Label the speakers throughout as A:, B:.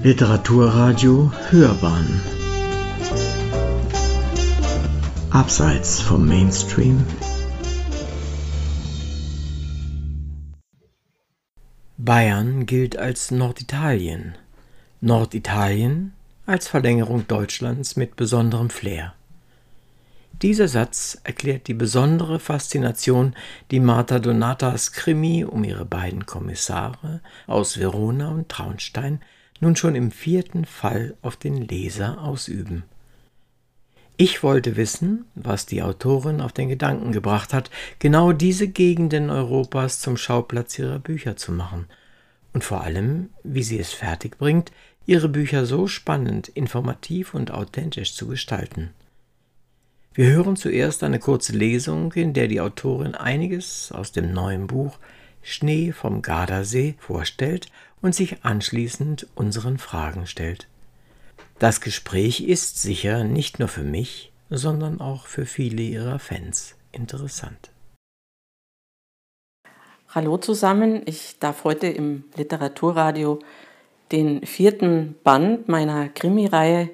A: Literaturradio Hörbahn. Abseits vom Mainstream. Bayern gilt als Norditalien, Norditalien als Verlängerung Deutschlands mit besonderem Flair. Dieser Satz erklärt die besondere Faszination, die Martha Donatas Krimi um ihre beiden Kommissare aus Verona und Traunstein nun schon im vierten Fall auf den Leser ausüben. Ich wollte wissen, was die Autorin auf den Gedanken gebracht hat, genau diese Gegenden Europas zum Schauplatz ihrer Bücher zu machen und vor allem, wie sie es fertigbringt, ihre Bücher so spannend, informativ und authentisch zu gestalten. Wir hören zuerst eine kurze Lesung, in der die Autorin einiges aus dem neuen Buch Schnee vom Gardasee vorstellt und sich anschließend unseren Fragen stellt. Das Gespräch ist sicher nicht nur für mich, sondern auch für viele ihrer Fans interessant.
B: Hallo zusammen, ich darf heute im Literaturradio den vierten Band meiner Krimireihe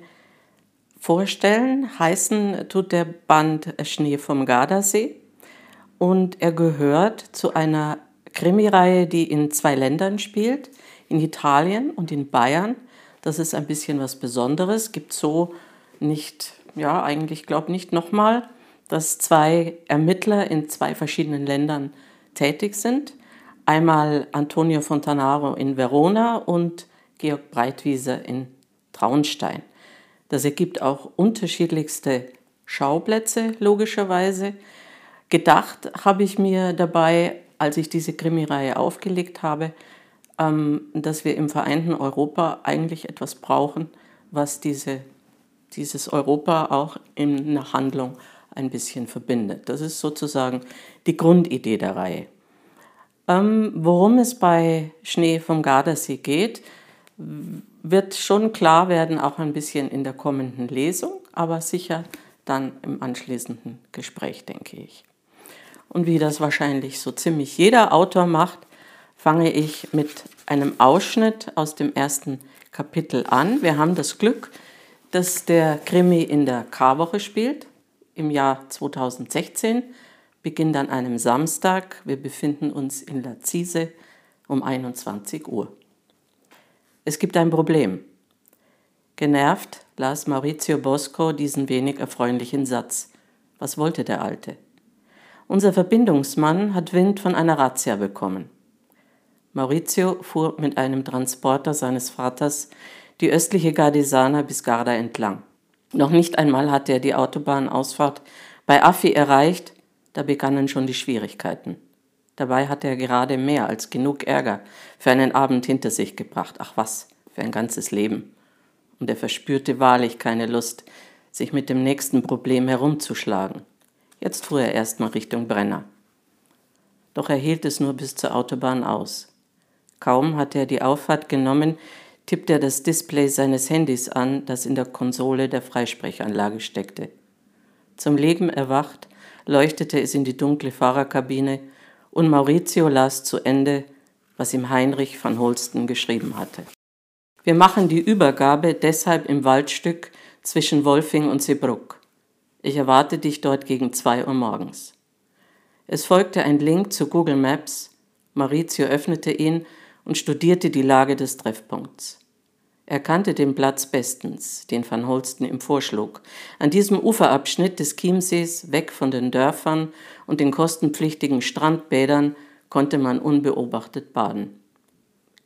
B: vorstellen. Heißen tut der Band Schnee vom Gardasee und er gehört zu einer Krimireihe, die in zwei Ländern spielt, in Italien und in Bayern. Das ist ein bisschen was Besonderes. Gibt so nicht, ja, eigentlich glaube nicht nochmal, dass zwei Ermittler in zwei verschiedenen Ländern tätig sind. Einmal Antonio Fontanaro in Verona und Georg Breitwieser in Traunstein. Das ergibt auch unterschiedlichste Schauplätze, logischerweise. Gedacht habe ich mir dabei, als ich diese Krimireihe aufgelegt habe, dass wir im vereinten Europa eigentlich etwas brauchen, was diese, dieses Europa auch in der Handlung ein bisschen verbindet. Das ist sozusagen die Grundidee der Reihe. Ähm, worum es bei Schnee vom Gardasee geht, wird schon klar werden, auch ein bisschen in der kommenden Lesung, aber sicher dann im anschließenden Gespräch, denke ich. Und wie das wahrscheinlich so ziemlich jeder Autor macht, fange ich mit einem Ausschnitt aus dem ersten Kapitel an. Wir haben das Glück, dass der Krimi in der Karwoche spielt, im Jahr 2016, beginnt an einem Samstag. Wir befinden uns in Lazise um 21 Uhr. Es gibt ein Problem. Genervt las Maurizio Bosco diesen wenig erfreulichen Satz. Was wollte der Alte? Unser Verbindungsmann hat Wind von einer Razzia bekommen. Maurizio fuhr mit einem Transporter seines Vaters die östliche Gardesana bis Garda entlang. Noch nicht einmal hatte er die Autobahnausfahrt bei Affi erreicht, da begannen schon die Schwierigkeiten. Dabei hatte er gerade mehr als genug Ärger für einen Abend hinter sich gebracht. Ach was, für ein ganzes Leben. Und er verspürte wahrlich keine Lust, sich mit dem nächsten Problem herumzuschlagen. Jetzt fuhr er erstmal Richtung Brenner. Doch er hielt es nur bis zur Autobahn aus. Kaum hatte er die Auffahrt genommen, tippte er das Display seines Handys an, das in der Konsole der Freisprechanlage steckte. Zum Leben erwacht, leuchtete es in die dunkle Fahrerkabine und Maurizio las zu Ende, was ihm Heinrich van Holsten geschrieben hatte. Wir machen die Übergabe deshalb im Waldstück zwischen Wolfing und Seebruck. Ich erwarte dich dort gegen zwei Uhr morgens. Es folgte ein Link zu Google Maps. Maurizio öffnete ihn und studierte die Lage des Treffpunkts. Er kannte den Platz bestens, den Van Holsten ihm vorschlug. An diesem Uferabschnitt des Chiemsees, weg von den Dörfern und den kostenpflichtigen Strandbädern, konnte man unbeobachtet baden.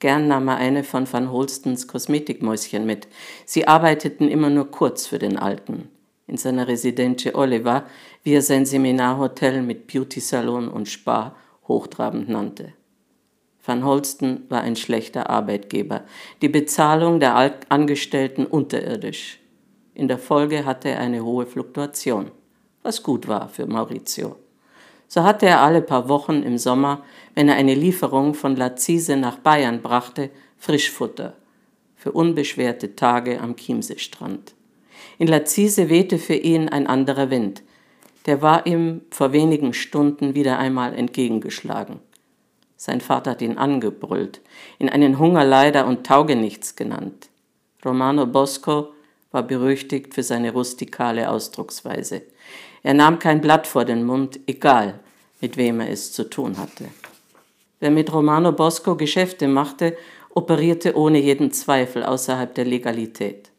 B: Gern nahm er eine von Van Holstens Kosmetikmäuschen mit. Sie arbeiteten immer nur kurz für den Alten. In seiner Residence Oliva, wie er sein Seminarhotel mit Beauty-Salon und Spa hochtrabend nannte. Van Holsten war ein schlechter Arbeitgeber, die Bezahlung der Angestellten unterirdisch. In der Folge hatte er eine hohe Fluktuation, was gut war für Maurizio. So hatte er alle paar Wochen im Sommer, wenn er eine Lieferung von Lazise nach Bayern brachte, Frischfutter für unbeschwerte Tage am Chiemseestrand. In Lazise wehte für ihn ein anderer Wind. Der war ihm vor wenigen Stunden wieder einmal entgegengeschlagen. Sein Vater hat ihn angebrüllt, ihn einen Hungerleider und Taugenichts genannt. Romano Bosco war berüchtigt für seine rustikale Ausdrucksweise. Er nahm kein Blatt vor den Mund, egal mit wem er es zu tun hatte. Wer mit Romano Bosco Geschäfte machte, operierte ohne jeden Zweifel außerhalb der Legalität.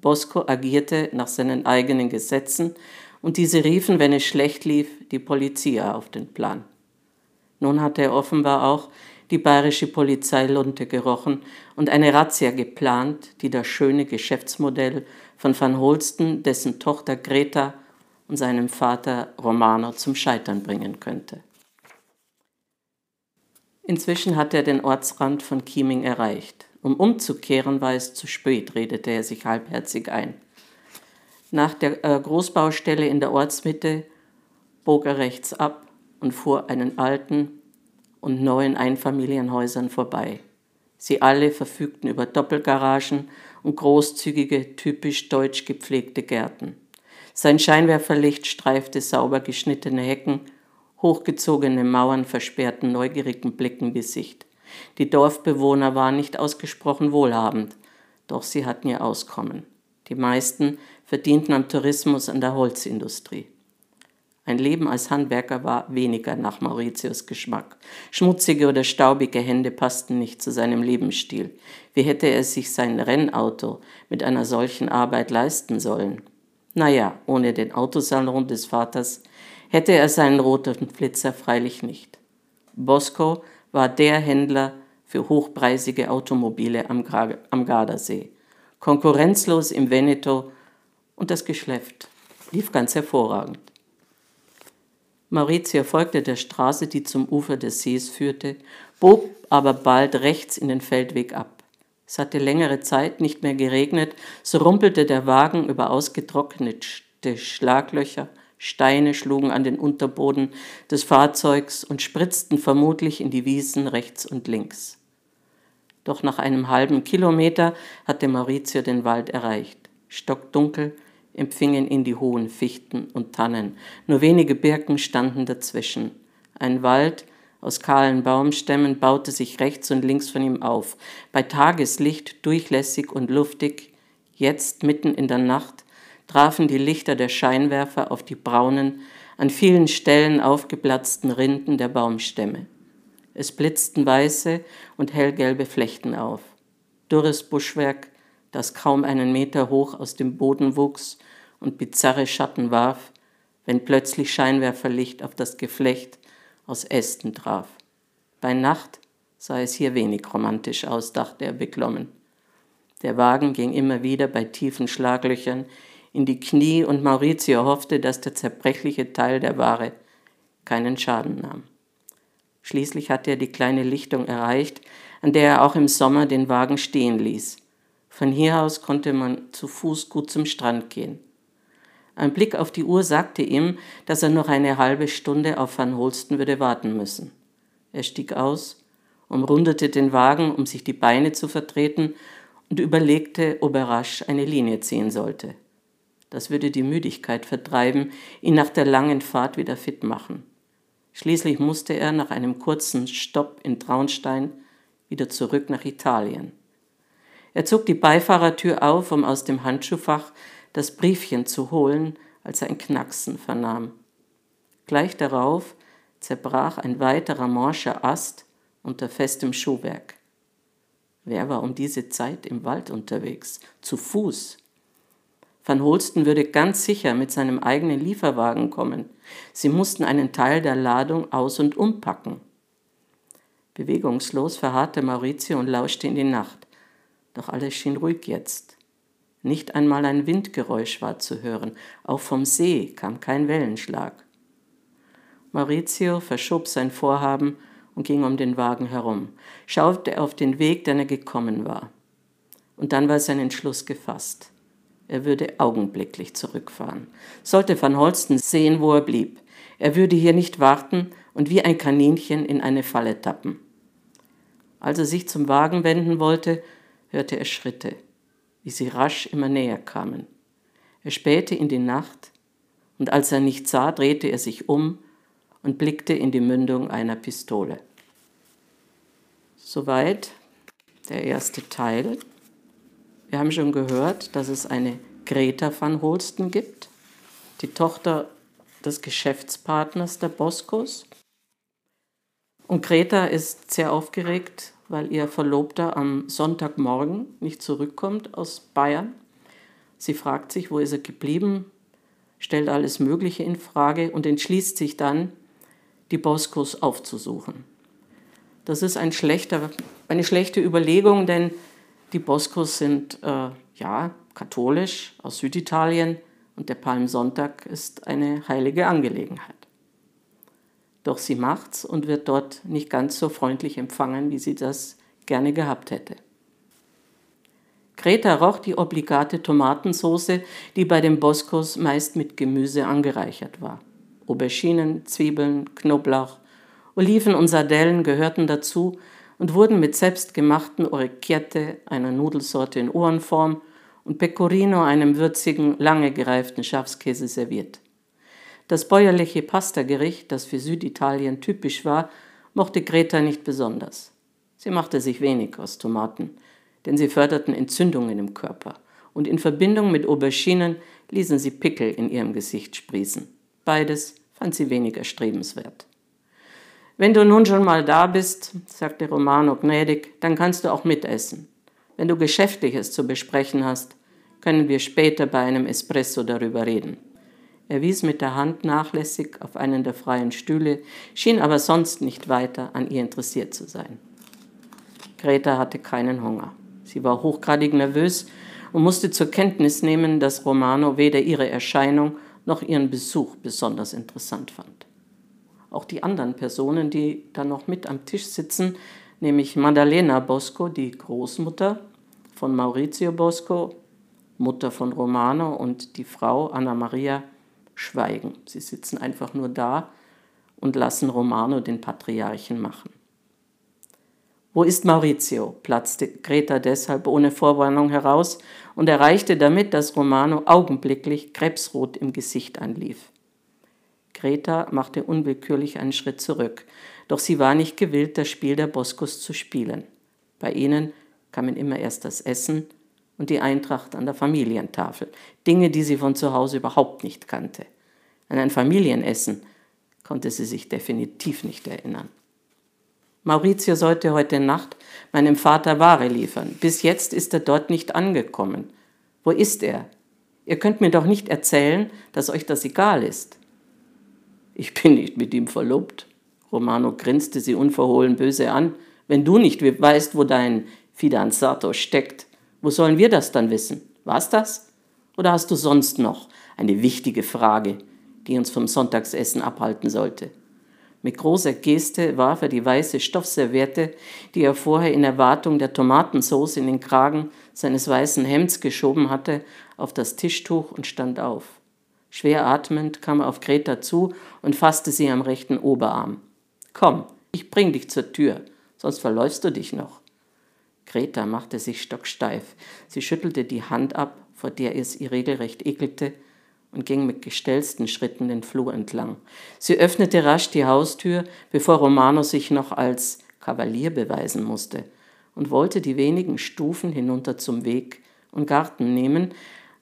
B: Bosco agierte nach seinen eigenen Gesetzen und diese riefen, wenn es schlecht lief, die Polizia auf den Plan. Nun hatte er offenbar auch die bayerische Polizei Lunte gerochen und eine Razzia geplant, die das schöne Geschäftsmodell von Van Holsten, dessen Tochter Greta und seinem Vater Romano zum Scheitern bringen könnte. Inzwischen hatte er den Ortsrand von Chieming erreicht. Um umzukehren war es zu spät, redete er sich halbherzig ein. Nach der äh, Großbaustelle in der Ortsmitte bog er rechts ab und fuhr einen alten und neuen Einfamilienhäusern vorbei. Sie alle verfügten über Doppelgaragen und großzügige, typisch deutsch gepflegte Gärten. Sein Scheinwerferlicht streifte sauber geschnittene Hecken, hochgezogene Mauern versperrten neugierigen Blicken Gesicht. Die Dorfbewohner waren nicht ausgesprochen wohlhabend, doch sie hatten ihr Auskommen. Die meisten verdienten am Tourismus und der Holzindustrie. Ein Leben als Handwerker war weniger nach Mauritius Geschmack. Schmutzige oder staubige Hände passten nicht zu seinem Lebensstil. Wie hätte er sich sein Rennauto mit einer solchen Arbeit leisten sollen? Naja, ohne den Autosalon des Vaters hätte er seinen roten Flitzer freilich nicht. Bosco war der Händler für hochpreisige Automobile am, am Gardasee. Konkurrenzlos im Veneto und das Geschäft lief ganz hervorragend. Maurizio folgte der Straße, die zum Ufer des Sees führte, bog aber bald rechts in den Feldweg ab. Es hatte längere Zeit nicht mehr geregnet, so rumpelte der Wagen über ausgetrocknete Schlaglöcher, Steine schlugen an den Unterboden des Fahrzeugs und spritzten vermutlich in die Wiesen rechts und links. Doch nach einem halben Kilometer hatte Maurizio den Wald erreicht. Stockdunkel empfingen ihn die hohen Fichten und Tannen. Nur wenige Birken standen dazwischen. Ein Wald, aus kahlen Baumstämmen baute sich rechts und links von ihm auf. Bei Tageslicht durchlässig und luftig, jetzt mitten in der Nacht, trafen die Lichter der Scheinwerfer auf die braunen, an vielen Stellen aufgeplatzten Rinden der Baumstämme. Es blitzten weiße und hellgelbe Flechten auf. Dürres Buschwerk, das kaum einen Meter hoch aus dem Boden wuchs und bizarre Schatten warf, wenn plötzlich Scheinwerferlicht auf das Geflecht aus Ästen traf. Bei Nacht sah es hier wenig romantisch aus, dachte er beklommen. Der Wagen ging immer wieder bei tiefen Schlaglöchern in die Knie und Maurizio hoffte, dass der zerbrechliche Teil der Ware keinen Schaden nahm. Schließlich hatte er die kleine Lichtung erreicht, an der er auch im Sommer den Wagen stehen ließ. Von hier aus konnte man zu Fuß gut zum Strand gehen. Ein Blick auf die Uhr sagte ihm, dass er noch eine halbe Stunde auf Van Holsten würde warten müssen. Er stieg aus, umrundete den Wagen, um sich die Beine zu vertreten, und überlegte, ob er rasch eine Linie ziehen sollte. Das würde die Müdigkeit vertreiben, ihn nach der langen Fahrt wieder fit machen. Schließlich musste er nach einem kurzen Stopp in Traunstein wieder zurück nach Italien. Er zog die Beifahrertür auf, um aus dem Handschuhfach das Briefchen zu holen, als er ein Knacksen vernahm. Gleich darauf zerbrach ein weiterer morscher Ast unter festem Schuhwerk. Wer war um diese Zeit im Wald unterwegs? Zu Fuß. Van Holsten würde ganz sicher mit seinem eigenen Lieferwagen kommen. Sie mussten einen Teil der Ladung aus- und umpacken. Bewegungslos verharrte Maurizio und lauschte in die Nacht. Doch alles schien ruhig jetzt. Nicht einmal ein Windgeräusch war zu hören, auch vom See kam kein Wellenschlag. Maurizio verschob sein Vorhaben und ging um den Wagen herum, schaute auf den Weg, den er gekommen war. Und dann war sein Entschluss gefasst. Er würde augenblicklich zurückfahren. Sollte Van Holsten sehen, wo er blieb. Er würde hier nicht warten und wie ein Kaninchen in eine Falle tappen. Als er sich zum Wagen wenden wollte, hörte er Schritte wie sie rasch immer näher kamen. Er spähte in die Nacht, und als er nicht sah, drehte er sich um und blickte in die Mündung einer Pistole. Soweit der erste Teil. Wir haben schon gehört, dass es eine Greta van Holsten gibt, die Tochter des Geschäftspartners der Boskos. Und Greta ist sehr aufgeregt, weil ihr Verlobter am Sonntagmorgen nicht zurückkommt aus Bayern. Sie fragt sich, wo ist er geblieben, stellt alles Mögliche in Frage und entschließt sich dann, die Boskos aufzusuchen. Das ist ein eine schlechte Überlegung, denn die Boskos sind äh, ja katholisch aus Süditalien und der Palmsonntag ist eine heilige Angelegenheit. Doch sie macht's und wird dort nicht ganz so freundlich empfangen, wie sie das gerne gehabt hätte. Greta roch die obligate Tomatensauce, die bei den Boskos meist mit Gemüse angereichert war. Auberginen, Zwiebeln, Knoblauch, Oliven und Sardellen gehörten dazu und wurden mit selbstgemachten Orecchiette, einer Nudelsorte in Ohrenform, und Pecorino, einem würzigen, lange gereiften Schafskäse, serviert. Das bäuerliche Pastagericht, das für Süditalien typisch war, mochte Greta nicht besonders. Sie machte sich wenig aus Tomaten, denn sie förderten Entzündungen im Körper und in Verbindung mit Auberginen ließen sie Pickel in ihrem Gesicht sprießen. Beides fand sie weniger strebenswert. Wenn du nun schon mal da bist, sagte Romano gnädig, dann kannst du auch mitessen. Wenn du Geschäftliches zu besprechen hast, können wir später bei einem Espresso darüber reden. Er wies mit der Hand nachlässig auf einen der freien Stühle, schien aber sonst nicht weiter an ihr interessiert zu sein. Greta hatte keinen Hunger. Sie war hochgradig nervös und musste zur Kenntnis nehmen, dass Romano weder ihre Erscheinung noch ihren Besuch besonders interessant fand. Auch die anderen Personen, die da noch mit am Tisch sitzen, nämlich Maddalena Bosco, die Großmutter von Maurizio Bosco, Mutter von Romano und die Frau Anna Maria, schweigen. Sie sitzen einfach nur da und lassen Romano den Patriarchen machen. Wo ist Maurizio? platzte Greta deshalb ohne Vorwarnung heraus und erreichte damit, dass Romano augenblicklich krebsrot im Gesicht anlief. Greta machte unwillkürlich einen Schritt zurück, doch sie war nicht gewillt, das Spiel der Boskos zu spielen. Bei ihnen kamen immer erst das Essen und die Eintracht an der Familientafel, Dinge, die sie von zu Hause überhaupt nicht kannte. An ein Familienessen konnte sie sich definitiv nicht erinnern. Maurizio sollte heute Nacht meinem Vater Ware liefern. Bis jetzt ist er dort nicht angekommen. Wo ist er? Ihr könnt mir doch nicht erzählen, dass euch das egal ist. Ich bin nicht mit ihm verlobt. Romano grinste sie unverhohlen böse an. Wenn du nicht weißt, wo dein Fidanzato steckt, wo sollen wir das dann wissen? War's das? Oder hast du sonst noch eine wichtige Frage, die uns vom Sonntagsessen abhalten sollte? Mit großer Geste warf er die weiße Stoffserviette, die er vorher in Erwartung der Tomatensauce in den Kragen seines weißen Hemds geschoben hatte, auf das Tischtuch und stand auf. Schwer atmend kam er auf Greta zu und fasste sie am rechten Oberarm. Komm, ich bring dich zur Tür, sonst verläufst du dich noch. Greta machte sich stocksteif. Sie schüttelte die Hand ab, vor der es ihr regelrecht ekelte, und ging mit gestellten Schritten den Flur entlang. Sie öffnete rasch die Haustür, bevor Romano sich noch als Kavalier beweisen musste, und wollte die wenigen Stufen hinunter zum Weg und Garten nehmen,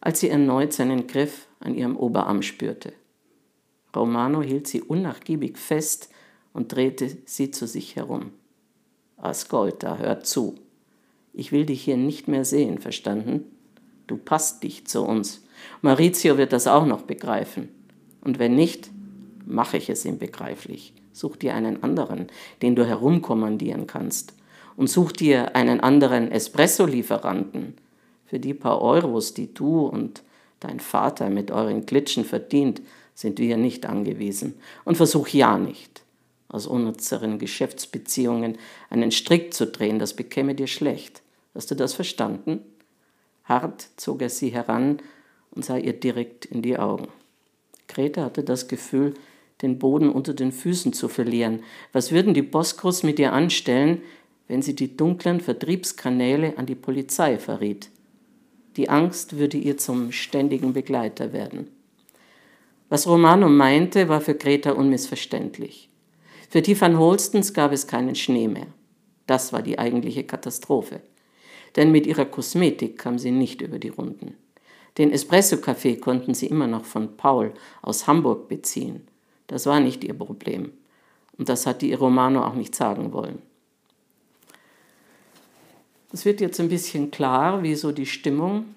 B: als sie erneut seinen Griff an ihrem Oberarm spürte. Romano hielt sie unnachgiebig fest und drehte sie zu sich herum. Ascolta, hör zu. Ich will dich hier nicht mehr sehen, verstanden? Du passt dich zu uns. Maurizio wird das auch noch begreifen. Und wenn nicht, mache ich es ihm begreiflich. Such dir einen anderen, den du herumkommandieren kannst. Und such dir einen anderen Espresso-Lieferanten. Für die paar Euros, die du und dein Vater mit euren Glitschen verdient, sind wir nicht angewiesen. Und versuch ja nicht, aus unnützeren Geschäftsbeziehungen einen Strick zu drehen, das bekäme dir schlecht. Hast du das verstanden? Hart zog er sie heran und sah ihr direkt in die Augen. Greta hatte das Gefühl, den Boden unter den Füßen zu verlieren. Was würden die Boskos mit ihr anstellen, wenn sie die dunklen Vertriebskanäle an die Polizei verriet? Die Angst würde ihr zum ständigen Begleiter werden. Was Romano meinte, war für Greta unmissverständlich. Für die Van Holstens gab es keinen Schnee mehr. Das war die eigentliche Katastrophe. denn mit ihrer Kosmetik kam sie nicht über die Runden. Den Espresso-Kaffee konnten sie immer noch von Paul aus Hamburg beziehen. Das war nicht ihr Problem. Und das hat die Romano auch nicht sagen wollen. Es wird jetzt ein bisschen klar, wie so die Stimmung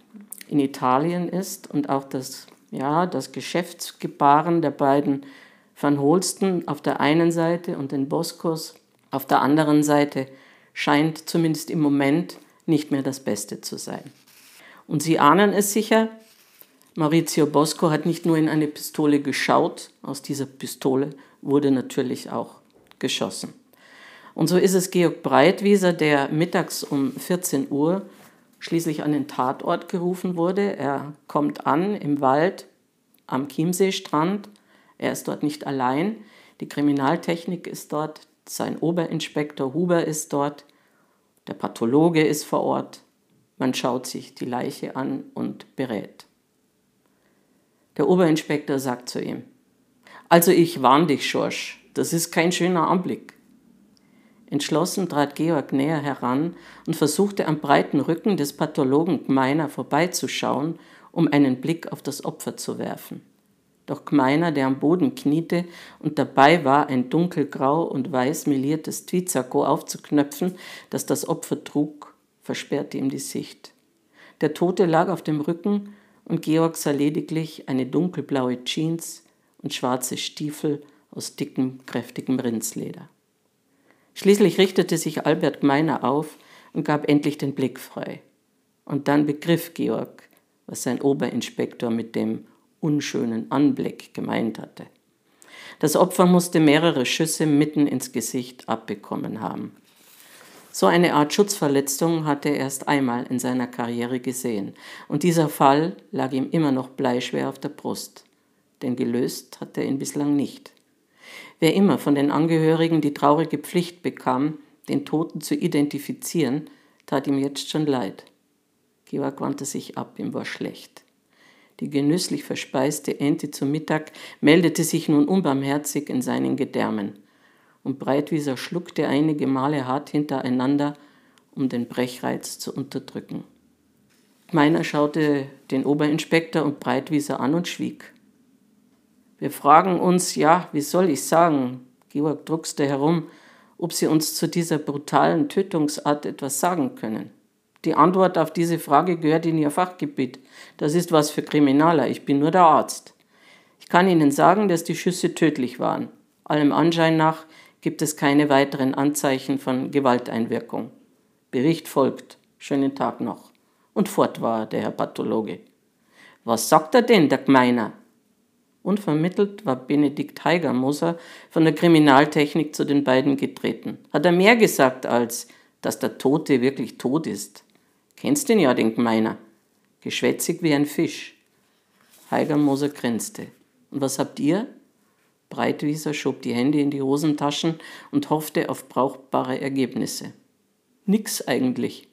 B: in Italien ist und auch das, ja, das Geschäftsgebaren der beiden Van Holsten auf der einen Seite und den Boscos auf der anderen Seite scheint zumindest im Moment nicht mehr das Beste zu sein. Und Sie ahnen es sicher, Maurizio Bosco hat nicht nur in eine Pistole geschaut, aus dieser Pistole wurde natürlich auch geschossen. Und so ist es Georg Breitwieser, der mittags um 14 Uhr schließlich an den Tatort gerufen wurde. Er kommt an im Wald am Chiemseestrand. Er ist dort nicht allein. Die Kriminaltechnik ist dort, sein Oberinspektor Huber ist dort, der Pathologe ist vor Ort. Man schaut sich die Leiche an und berät. Der Oberinspektor sagt zu ihm, also ich warn dich, Schorsch, das ist kein schöner Anblick. Entschlossen trat Georg näher heran und versuchte am breiten Rücken des Pathologen Gmeiner vorbeizuschauen, um einen Blick auf das Opfer zu werfen. Doch Gmeiner, der am Boden kniete und dabei war, ein dunkelgrau und weiß meliertes Tweedsacko aufzuknöpfen, das das Opfer trug, versperrte ihm die Sicht. Der Tote lag auf dem Rücken und Georg sah lediglich eine dunkelblaue Jeans und schwarze Stiefel aus dickem, kräftigem Rindsleder. Schließlich richtete sich Albert Gmeiner auf und gab endlich den Blick frei. Und dann begriff Georg, was sein Oberinspektor mit dem unschönen Anblick gemeint hatte. Das Opfer musste mehrere Schüsse mitten ins Gesicht abbekommen haben. So eine Art Schutzverletzung hatte er erst einmal in seiner Karriere gesehen, und dieser Fall lag ihm immer noch bleischwer auf der Brust, denn gelöst hatte er ihn bislang nicht. Wer immer von den Angehörigen die traurige Pflicht bekam, den Toten zu identifizieren, tat ihm jetzt schon leid. Georg wandte sich ab, ihm war schlecht. Die genüsslich verspeiste Ente zum Mittag meldete sich nun unbarmherzig in seinen Gedärmen, und Breitwieser schluckte einige Male hart hintereinander, um den Brechreiz zu unterdrücken. Meiner schaute den Oberinspektor und Breitwieser an und schwieg. Wir fragen uns, ja, wie soll ich sagen, Georg druckste herum, ob sie uns zu dieser brutalen Tötungsart etwas sagen können. Die Antwort auf diese Frage gehört in ihr Fachgebiet. Das ist was für Kriminaler, ich bin nur der Arzt. Ich kann Ihnen sagen, dass die Schüsse tödlich waren. Allem Anschein nach gibt es keine weiteren Anzeichen von Gewalteinwirkung. Bericht folgt. Schönen Tag noch. Und fort war der Herr Pathologe. Was sagt er denn, der Gmeiner? Unvermittelt war Benedikt Heigermoser von der Kriminaltechnik zu den beiden getreten. Hat er mehr gesagt als, dass der Tote wirklich tot ist? Kennst den ja, den Gemeiner. Geschwätzig wie ein Fisch. Heigermoser grinste. Und was habt ihr? Breitwieser schob die Hände in die Hosentaschen und hoffte auf brauchbare Ergebnisse. Nix eigentlich.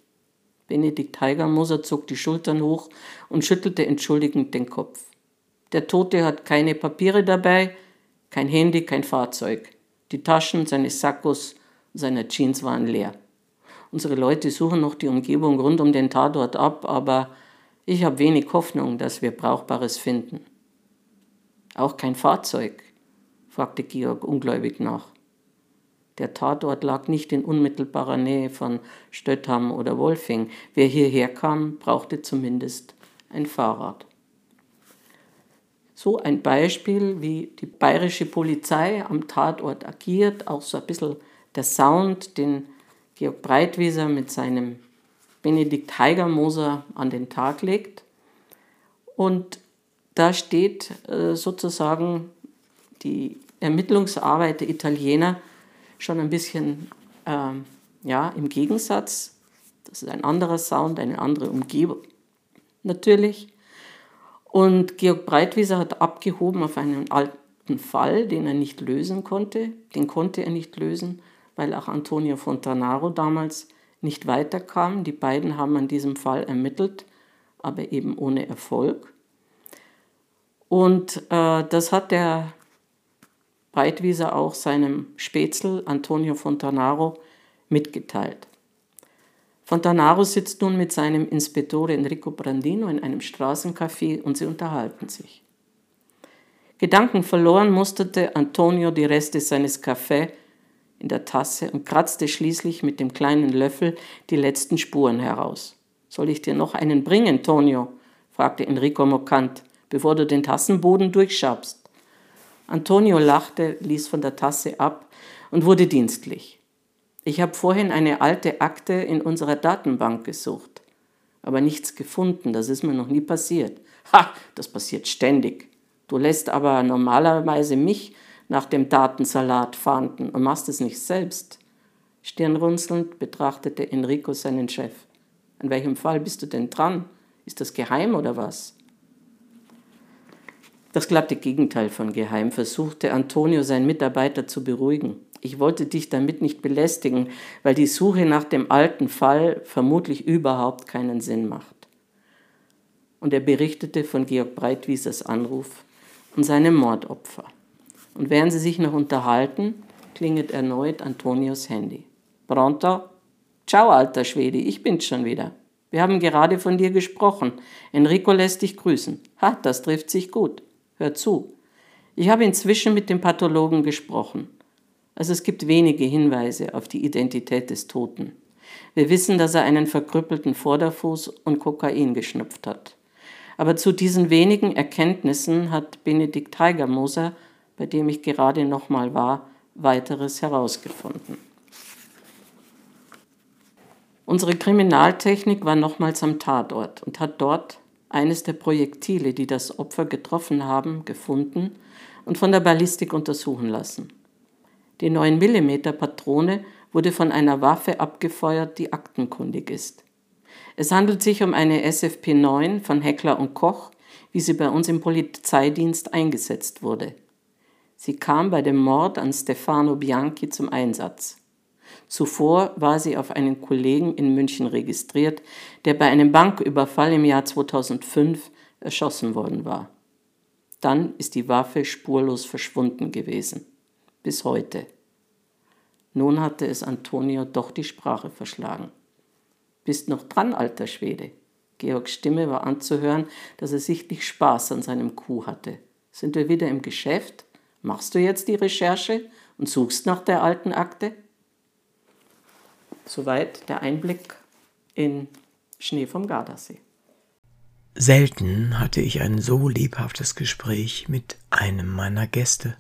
B: Benedikt Heigermoser zog die Schultern hoch und schüttelte entschuldigend den Kopf. Der Tote hat keine Papiere dabei, kein Handy, kein Fahrzeug. Die Taschen seines Sackos seiner Jeans waren leer. Unsere Leute suchen noch die Umgebung rund um den Tatort ab, aber ich habe wenig Hoffnung, dass wir Brauchbares finden. Auch kein Fahrzeug? fragte Georg ungläubig nach. Der Tatort lag nicht in unmittelbarer Nähe von Stöttham oder Wolfing. Wer hierher kam, brauchte zumindest ein Fahrrad. So ein Beispiel, wie die bayerische Polizei am Tatort agiert, auch so ein bisschen der Sound, den Georg Breitwieser mit seinem Benedikt Heigermoser an den Tag legt. Und da steht äh, sozusagen die Ermittlungsarbeit der Italiener schon ein bisschen ähm, ja, im Gegensatz. Das ist ein anderer Sound, eine andere Umgebung natürlich. Und Georg Breitwieser hat abgehoben auf einen alten Fall, den er nicht lösen konnte. Den konnte er nicht lösen, weil auch Antonio Fontanaro damals nicht weiterkam. Die beiden haben an diesem Fall ermittelt, aber eben ohne Erfolg. Und äh, das hat der Breitwieser auch seinem Spätzl Antonio Fontanaro mitgeteilt. Fontanaro sitzt nun mit seinem Inspektore Enrico Brandino in einem Straßencafé und sie unterhalten sich. Gedanken verloren musterte Antonio die Reste seines Kaffee in der Tasse und kratzte schließlich mit dem kleinen Löffel die letzten Spuren heraus. Soll ich dir noch einen bringen, Tonio? fragte Enrico mokant, bevor du den Tassenboden durchschabst. Antonio lachte, ließ von der Tasse ab und wurde dienstlich. Ich habe vorhin eine alte Akte in unserer Datenbank gesucht, aber nichts gefunden, das ist mir noch nie passiert. Ha, das passiert ständig. Du lässt aber normalerweise mich nach dem Datensalat fahnden und machst es nicht selbst. Stirnrunzelnd betrachtete Enrico seinen Chef. An welchem Fall bist du denn dran? Ist das geheim oder was? Das glatte Gegenteil von geheim versuchte Antonio seinen Mitarbeiter zu beruhigen. Ich wollte dich damit nicht belästigen, weil die Suche nach dem alten Fall vermutlich überhaupt keinen Sinn macht. Und er berichtete von Georg Breitwiesers Anruf und seinem Mordopfer. Und während sie sich noch unterhalten, klingelt erneut Antonios Handy. Pronto? Ciao, alter Schwede, ich bin's schon wieder. Wir haben gerade von dir gesprochen. Enrico lässt dich grüßen. Ha, das trifft sich gut. Hör zu. Ich habe inzwischen mit dem Pathologen gesprochen. Also es gibt wenige Hinweise auf die Identität des Toten. Wir wissen, dass er einen verkrüppelten Vorderfuß und Kokain geschnupft hat. Aber zu diesen wenigen Erkenntnissen hat Benedikt Heigermoser, bei dem ich gerade nochmal war, weiteres herausgefunden. Unsere Kriminaltechnik war nochmals am Tatort und hat dort eines der Projektile, die das Opfer getroffen haben, gefunden und von der Ballistik untersuchen lassen. Die 9 mm Patrone wurde von einer Waffe abgefeuert, die aktenkundig ist. Es handelt sich um eine SFP 9 von Heckler und Koch, wie sie bei uns im Polizeidienst eingesetzt wurde. Sie kam bei dem Mord an Stefano Bianchi zum Einsatz. Zuvor war sie auf einen Kollegen in München registriert, der bei einem Banküberfall im Jahr 2005 erschossen worden war. Dann ist die Waffe spurlos verschwunden gewesen. Bis heute. Nun hatte es Antonio doch die Sprache verschlagen. Bist noch dran, alter Schwede. Georgs Stimme war anzuhören, dass er sichtlich Spaß an seinem Kuh hatte. Sind wir wieder im Geschäft? Machst du jetzt die Recherche und suchst nach der alten Akte? Soweit der Einblick in Schnee vom Gardasee.
A: Selten hatte ich ein so lebhaftes Gespräch mit einem meiner Gäste.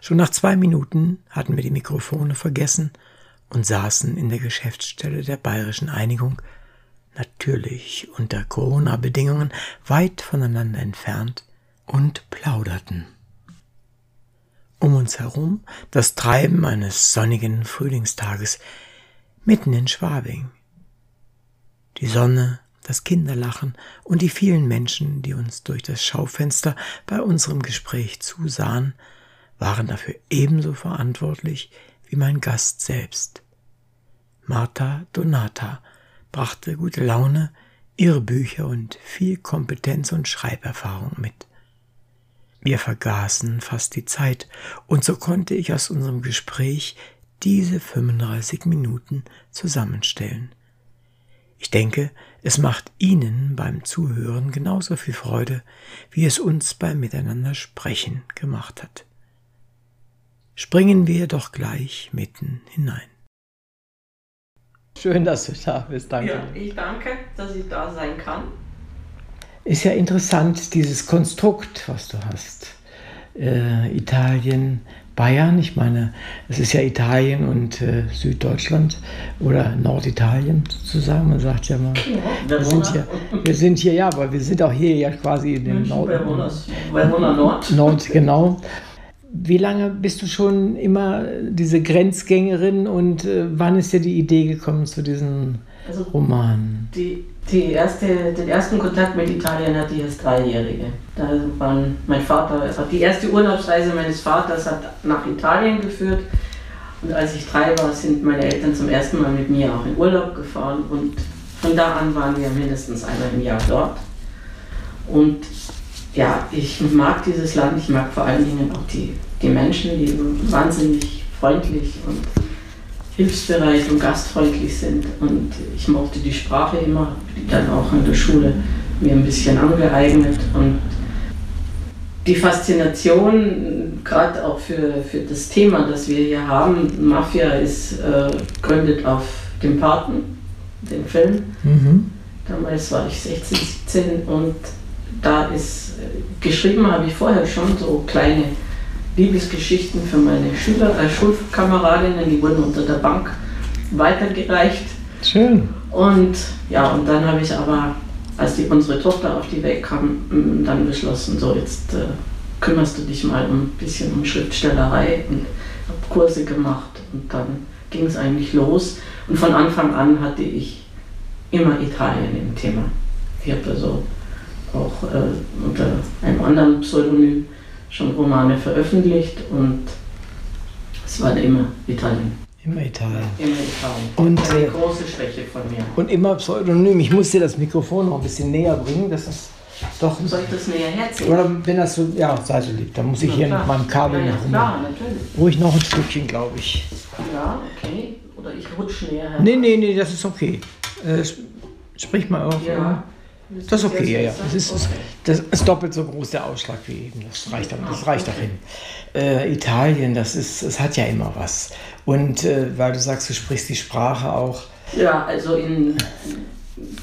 A: Schon nach zwei Minuten hatten wir die Mikrofone vergessen und saßen in der Geschäftsstelle der Bayerischen Einigung, natürlich unter Corona-Bedingungen weit voneinander entfernt, und plauderten. Um uns herum das Treiben eines sonnigen Frühlingstages, mitten in Schwabing. Die Sonne, das Kinderlachen und die vielen Menschen, die uns durch das Schaufenster bei unserem Gespräch zusahen, waren dafür ebenso verantwortlich wie mein Gast selbst. Martha Donata brachte gute Laune, ihre Bücher und viel Kompetenz und Schreiberfahrung mit. Wir vergaßen fast die Zeit, und so konnte ich aus unserem Gespräch diese 35 Minuten zusammenstellen. Ich denke, es macht Ihnen beim Zuhören genauso viel Freude, wie es uns beim Miteinander sprechen gemacht hat. Springen wir doch gleich mitten hinein. Schön, dass du da bist, danke.
B: Ja, ich danke, dass ich da sein kann.
A: Ist ja interessant, dieses Konstrukt, was du hast. Äh, Italien, Bayern. Ich meine, es ist ja Italien und äh, Süddeutschland oder Norditalien sozusagen. Man sagt ja mal, ja, wir, sind hier, wir sind hier, ja, aber wir sind auch hier ja quasi in dem Nord, Nord. Nord. Genau. Wie lange bist du schon immer diese Grenzgängerin und äh, wann ist dir die Idee gekommen zu diesen also Romanen?
B: Die die erste, den ersten Kontakt mit Italien hatte ich als Dreijährige. Da waren mein Vater, also die erste Urlaubsreise meines Vaters hat nach Italien geführt. Und als ich drei war, sind meine Eltern zum ersten Mal mit mir auch in Urlaub gefahren. Und von da an waren wir mindestens einmal im Jahr dort. Und ja, ich mag dieses Land, ich mag vor allen Dingen auch die, die Menschen, die wahnsinnig freundlich und hilfsbereit und gastfreundlich sind. Und ich mochte die Sprache immer, die dann auch in der Schule mir ein bisschen angeeignet. Und die Faszination, gerade auch für, für das Thema, das wir hier haben, Mafia ist äh, gründet auf dem Paten, den Film. Mhm. Damals war ich 16, 17 und da ist äh, geschrieben, habe ich vorher schon so kleine Liebesgeschichten für meine Schüler, äh, Schulkameradinnen, die wurden unter der Bank weitergereicht.
A: Schön.
B: Und ja, und dann habe ich aber, als die, unsere Tochter auf die Welt kam, dann beschlossen, so jetzt äh, kümmerst du dich mal ein bisschen um Schriftstellerei und habe Kurse gemacht und dann ging es eigentlich los. Und von Anfang an hatte ich immer Italien im Thema. Ich habe also auch äh, unter einem anderen Pseudonym schon Romane veröffentlicht und es war immer Italien.
A: Immer Italien.
B: Immer Italien.
A: Und,
B: eine äh, große Schwäche von mir.
A: Und immer Pseudonym. Ich muss dir das Mikrofon noch ein bisschen näher bringen. Das ist doch.
B: Soll ich das näher herziehen?
A: Oder wenn das so, ja, sei so lieb. Dann muss ich ja, hier klar. mit meinem Kabel
B: ja. Klar, natürlich.
A: Ruhig noch ein Stückchen, glaube ich.
B: Ja, okay. Oder ich rutsche näher her.
A: Nee, nee, nee, das ist okay. Äh, sprich mal auf. Ja. Das ist okay, ja, ja. Das ist, das ist doppelt so groß der Ausschlag wie eben. Das reicht, das reicht dahin. Äh, Italien, das ist, es hat ja immer was. Und äh, weil du sagst, du sprichst die Sprache auch.
B: Ja, also in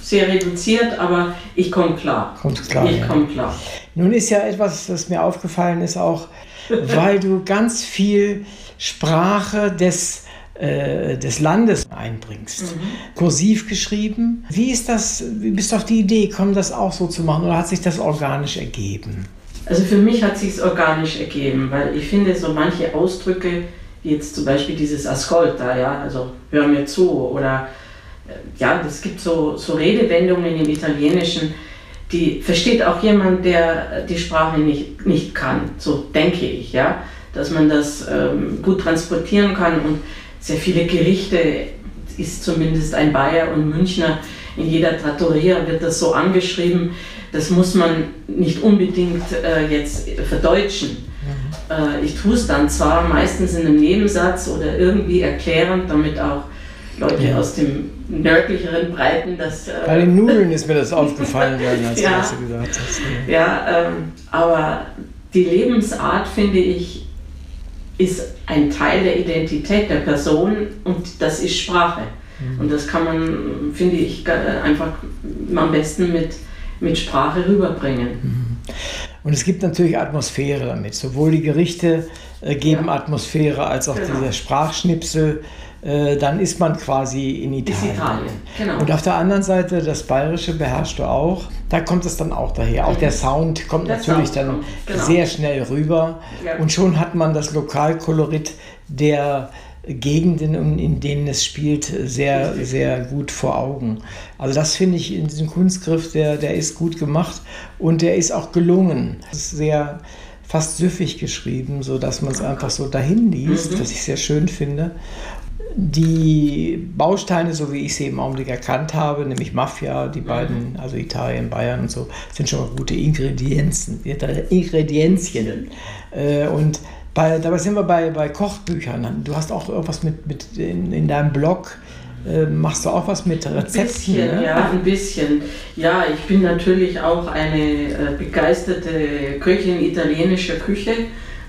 B: sehr reduziert, aber ich komme klar.
A: Kommt klar.
B: Ich ja. komme klar.
A: Nun ist ja etwas, was mir aufgefallen ist, auch, weil du ganz viel Sprache des äh, des Landes einbringst. Mhm. Kursiv geschrieben. Wie ist das, wie bist du auf die Idee gekommen, das auch so zu machen oder hat sich das organisch ergeben?
B: Also für mich hat sich organisch ergeben, weil ich finde so manche Ausdrücke, wie jetzt zum Beispiel dieses Ascolta, ja, also hör mir zu oder äh, ja, es gibt so, so Redewendungen im Italienischen, die versteht auch jemand, der die Sprache nicht, nicht kann, so denke ich, ja, dass man das ähm, gut transportieren kann und sehr viele Gerichte, ist zumindest ein Bayer und Münchner, in jeder Trattoria wird das so angeschrieben, das muss man nicht unbedingt äh, jetzt verdeutschen. Mhm. Äh, ich tue es dann zwar meistens in einem Nebensatz oder irgendwie erklärend, damit auch Leute ja. aus dem nördlicheren Breiten das.
A: Äh, Bei den Nudeln ist mir das aufgefallen, als
B: ja, du gesagt hast. Ja, ja ähm, aber die Lebensart finde ich ist ein Teil der Identität der Person und das ist Sprache. Mhm. Und das kann man, finde ich, einfach am besten mit, mit Sprache rüberbringen. Mhm.
A: Und es gibt natürlich Atmosphäre damit. Sowohl die Gerichte äh, geben ja. Atmosphäre als auch genau. dieser Sprachschnipsel äh, dann ist man quasi in Italien.
B: Italien. Genau.
A: Und auf der anderen Seite, das Bayerische beherrschst du auch. Da kommt es dann auch daher. Auch der Sound kommt der natürlich Sound dann kommt. Genau. sehr schnell rüber. Ja. Und schon hat man das Lokalkolorit der Gegenden, in denen es spielt, sehr, sehr gut vor Augen. Also das finde ich in diesem Kunstgriff, der, der ist gut gemacht und der ist auch gelungen. Es ist sehr fast süffig geschrieben, sodass man es einfach so dahin liest, mhm. was ich sehr schön finde die Bausteine, so wie ich sie im Augenblick erkannt habe, nämlich Mafia, die beiden, also Italien, Bayern und so, sind schon mal gute Ingredienzen, Ingredienzien. Äh, und bei, dabei sind wir bei, bei Kochbüchern. Du hast auch irgendwas mit, mit in, in deinem Blog. Äh, machst du auch was mit Rezepten?
B: Ein bisschen, ne? ja, ein bisschen. Ja, ich bin natürlich auch eine äh, begeisterte Köchin italienischer Küche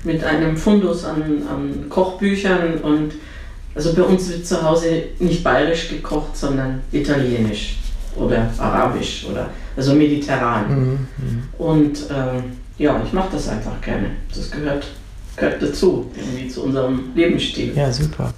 B: mit einem Fundus an, an Kochbüchern und also bei uns wird zu Hause nicht bayerisch gekocht, sondern italienisch oder arabisch oder also mediterran. Mhm, mhm. Und äh, ja, ich mache das einfach gerne. Das gehört, gehört dazu, irgendwie zu unserem Lebensstil.
A: Ja, super.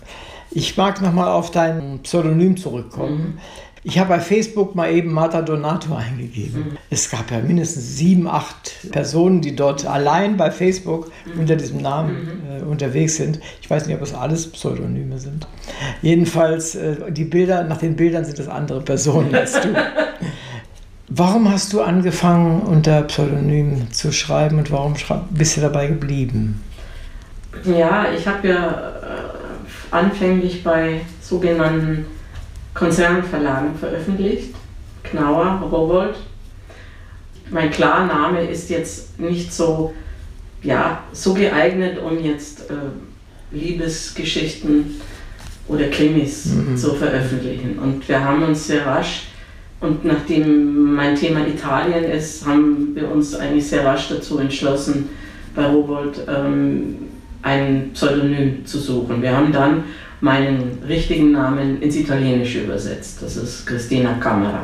A: Ich mag nochmal auf dein Pseudonym zurückkommen. Mhm. Ich habe bei Facebook mal eben Marta Donato eingegeben. Mhm. Es gab ja mindestens sieben, acht Personen, die dort allein bei Facebook mhm. unter diesem Namen mhm. äh, unterwegs sind. Ich weiß nicht, ob es alles Pseudonyme sind. Jedenfalls, äh, die Bilder, nach den Bildern sind es andere Personen als du. Warum hast du angefangen, unter Pseudonym zu schreiben und warum bist du dabei geblieben?
B: Ja, ich habe ja äh, anfänglich bei sogenannten Konzernverlagen veröffentlicht. Knauer, Rowold. Mein Klarname ist jetzt nicht so, ja, so geeignet, um jetzt äh, Liebesgeschichten oder Krimis mhm. zu veröffentlichen. Und wir haben uns sehr rasch, und nachdem mein Thema Italien ist, haben wir uns eigentlich sehr rasch dazu entschlossen, bei Rowold ähm, ein Pseudonym zu suchen. Wir haben dann meinen richtigen Namen ins Italienische übersetzt. Das ist Christina Camera.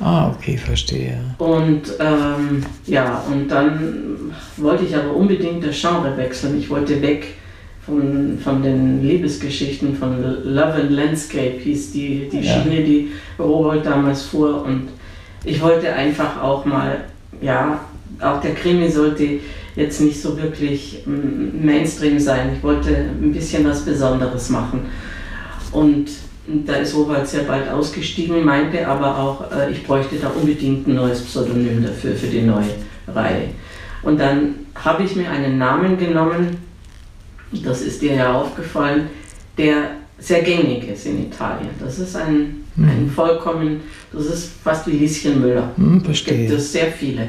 A: Ah, okay, verstehe.
B: Und ähm, ja, und dann wollte ich aber unbedingt das Genre wechseln. Ich wollte weg von, von den Liebesgeschichten von Love and Landscape, hieß die, die ja. Schiene, die Rowold damals fuhr. Und ich wollte einfach auch mal, ja, auch der Krimi sollte jetzt nicht so wirklich mm, Mainstream sein. Ich wollte ein bisschen was Besonderes machen. Und da ist Robert sehr bald ausgestiegen, meinte aber auch, äh, ich bräuchte da unbedingt ein neues Pseudonym dafür, für die neue Reihe. Und dann habe ich mir einen Namen genommen, das ist dir ja aufgefallen, der sehr gängig ist in Italien. Das ist ein, mhm. ein vollkommen, das ist fast wie Lieschen Müller.
A: Mhm, verstehe.
B: Gibt es sehr viele.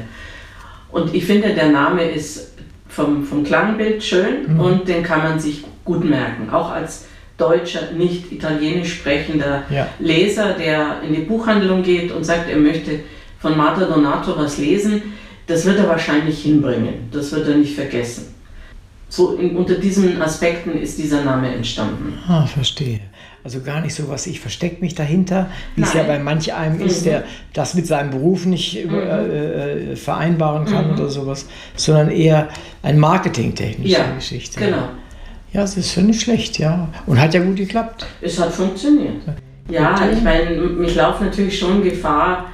B: Und ich finde, der Name ist vom, vom Klangbild schön mhm. und den kann man sich gut merken. Auch als deutscher, nicht italienisch sprechender ja. Leser, der in die Buchhandlung geht und sagt, er möchte von Marta Donato was lesen, das wird er wahrscheinlich hinbringen. Das wird er nicht vergessen. So in, unter diesen Aspekten ist dieser Name entstanden.
A: Ah, verstehe. Also gar nicht so was, ich verstecke mich dahinter, wie es ja bei manch einem mhm. ist, der das mit seinem Beruf nicht mhm. äh, äh, vereinbaren kann mhm. oder sowas, sondern eher ein marketingtechnische ja, Geschichte.
B: Genau.
A: Ja, es ist schon nicht schlecht, ja. Und hat ja gut geklappt.
B: Es hat funktioniert. Ja, ich meine, ich laufe natürlich schon Gefahr,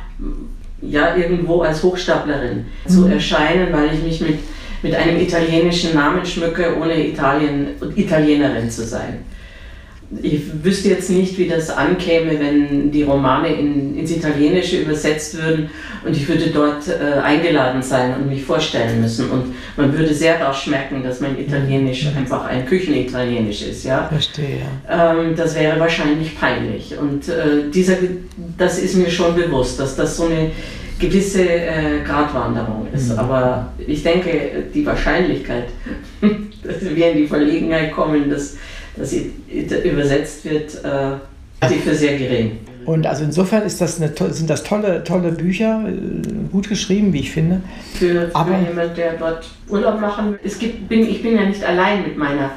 B: ja, irgendwo als Hochstaplerin mhm. zu erscheinen, weil ich mich mit, mit einem italienischen Namen schmücke, ohne Italien, Italienerin zu sein ich wüsste jetzt nicht, wie das ankäme, wenn die Romane in, ins Italienische übersetzt würden und ich würde dort äh, eingeladen sein und mich vorstellen müssen. Und man würde sehr rasch merken, dass mein Italienisch mhm. einfach ein Küchenitalienisch ist. Ja?
A: Verstehe.
B: Ähm, das wäre wahrscheinlich peinlich. Und äh, dieser, das ist mir schon bewusst, dass das so eine gewisse äh, Gratwanderung ist. Mhm. Aber ich denke, die Wahrscheinlichkeit, dass wir in die Verlegenheit kommen, dass das übersetzt wird, äh, die für sehr gering.
A: Und also insofern ist das eine, sind das tolle, tolle Bücher, äh, gut geschrieben, wie ich finde.
B: Für, für jemanden, der dort Urlaub machen will. Es gibt, bin, ich bin ja nicht allein mit meiner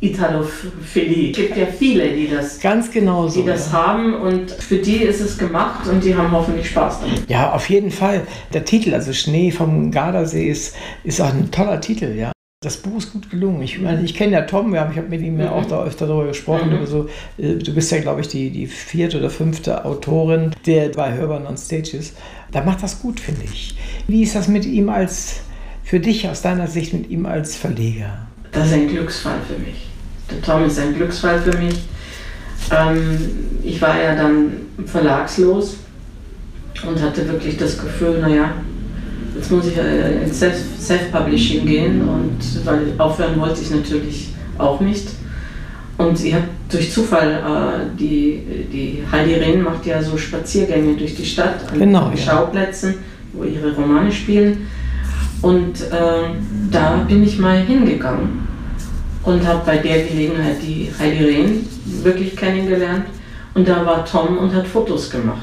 B: Italophilie. Es gibt ja viele, die das,
A: Ganz genau so,
B: die das ja. haben und für die ist es gemacht und die haben hoffentlich Spaß damit.
A: Ja, auf jeden Fall. Der Titel, also Schnee vom Gardasee, ist, ist auch ein toller Titel, ja. Das Buch ist gut gelungen. Ich meine, ich kenne ja Tom, wir haben, ich habe mit ihm ja auch mhm. da öfter darüber gesprochen. Mhm. So, äh, du bist ja, glaube ich, die, die vierte oder fünfte Autorin, der bei Hörban on Stage ist. Da macht das gut, finde ich. Wie ist das mit ihm als, für dich aus deiner Sicht, mit ihm als Verleger?
B: Das ist ein Glücksfall für mich. Der Tom ist ein Glücksfall für mich. Ähm, ich war ja dann verlagslos und hatte wirklich das Gefühl, naja, jetzt muss ich äh, ins Self-Publishing gehen und weil aufhören wollte ich natürlich auch nicht. Und ich habe durch Zufall, äh, die, die Heidi Rehn macht ja so Spaziergänge durch die Stadt an
A: genau,
B: Schauplätzen, wo ihre Romane spielen. Und äh, da bin ich mal hingegangen und habe bei der Gelegenheit die Heidi Rehn wirklich kennengelernt. Und da war Tom und hat Fotos gemacht.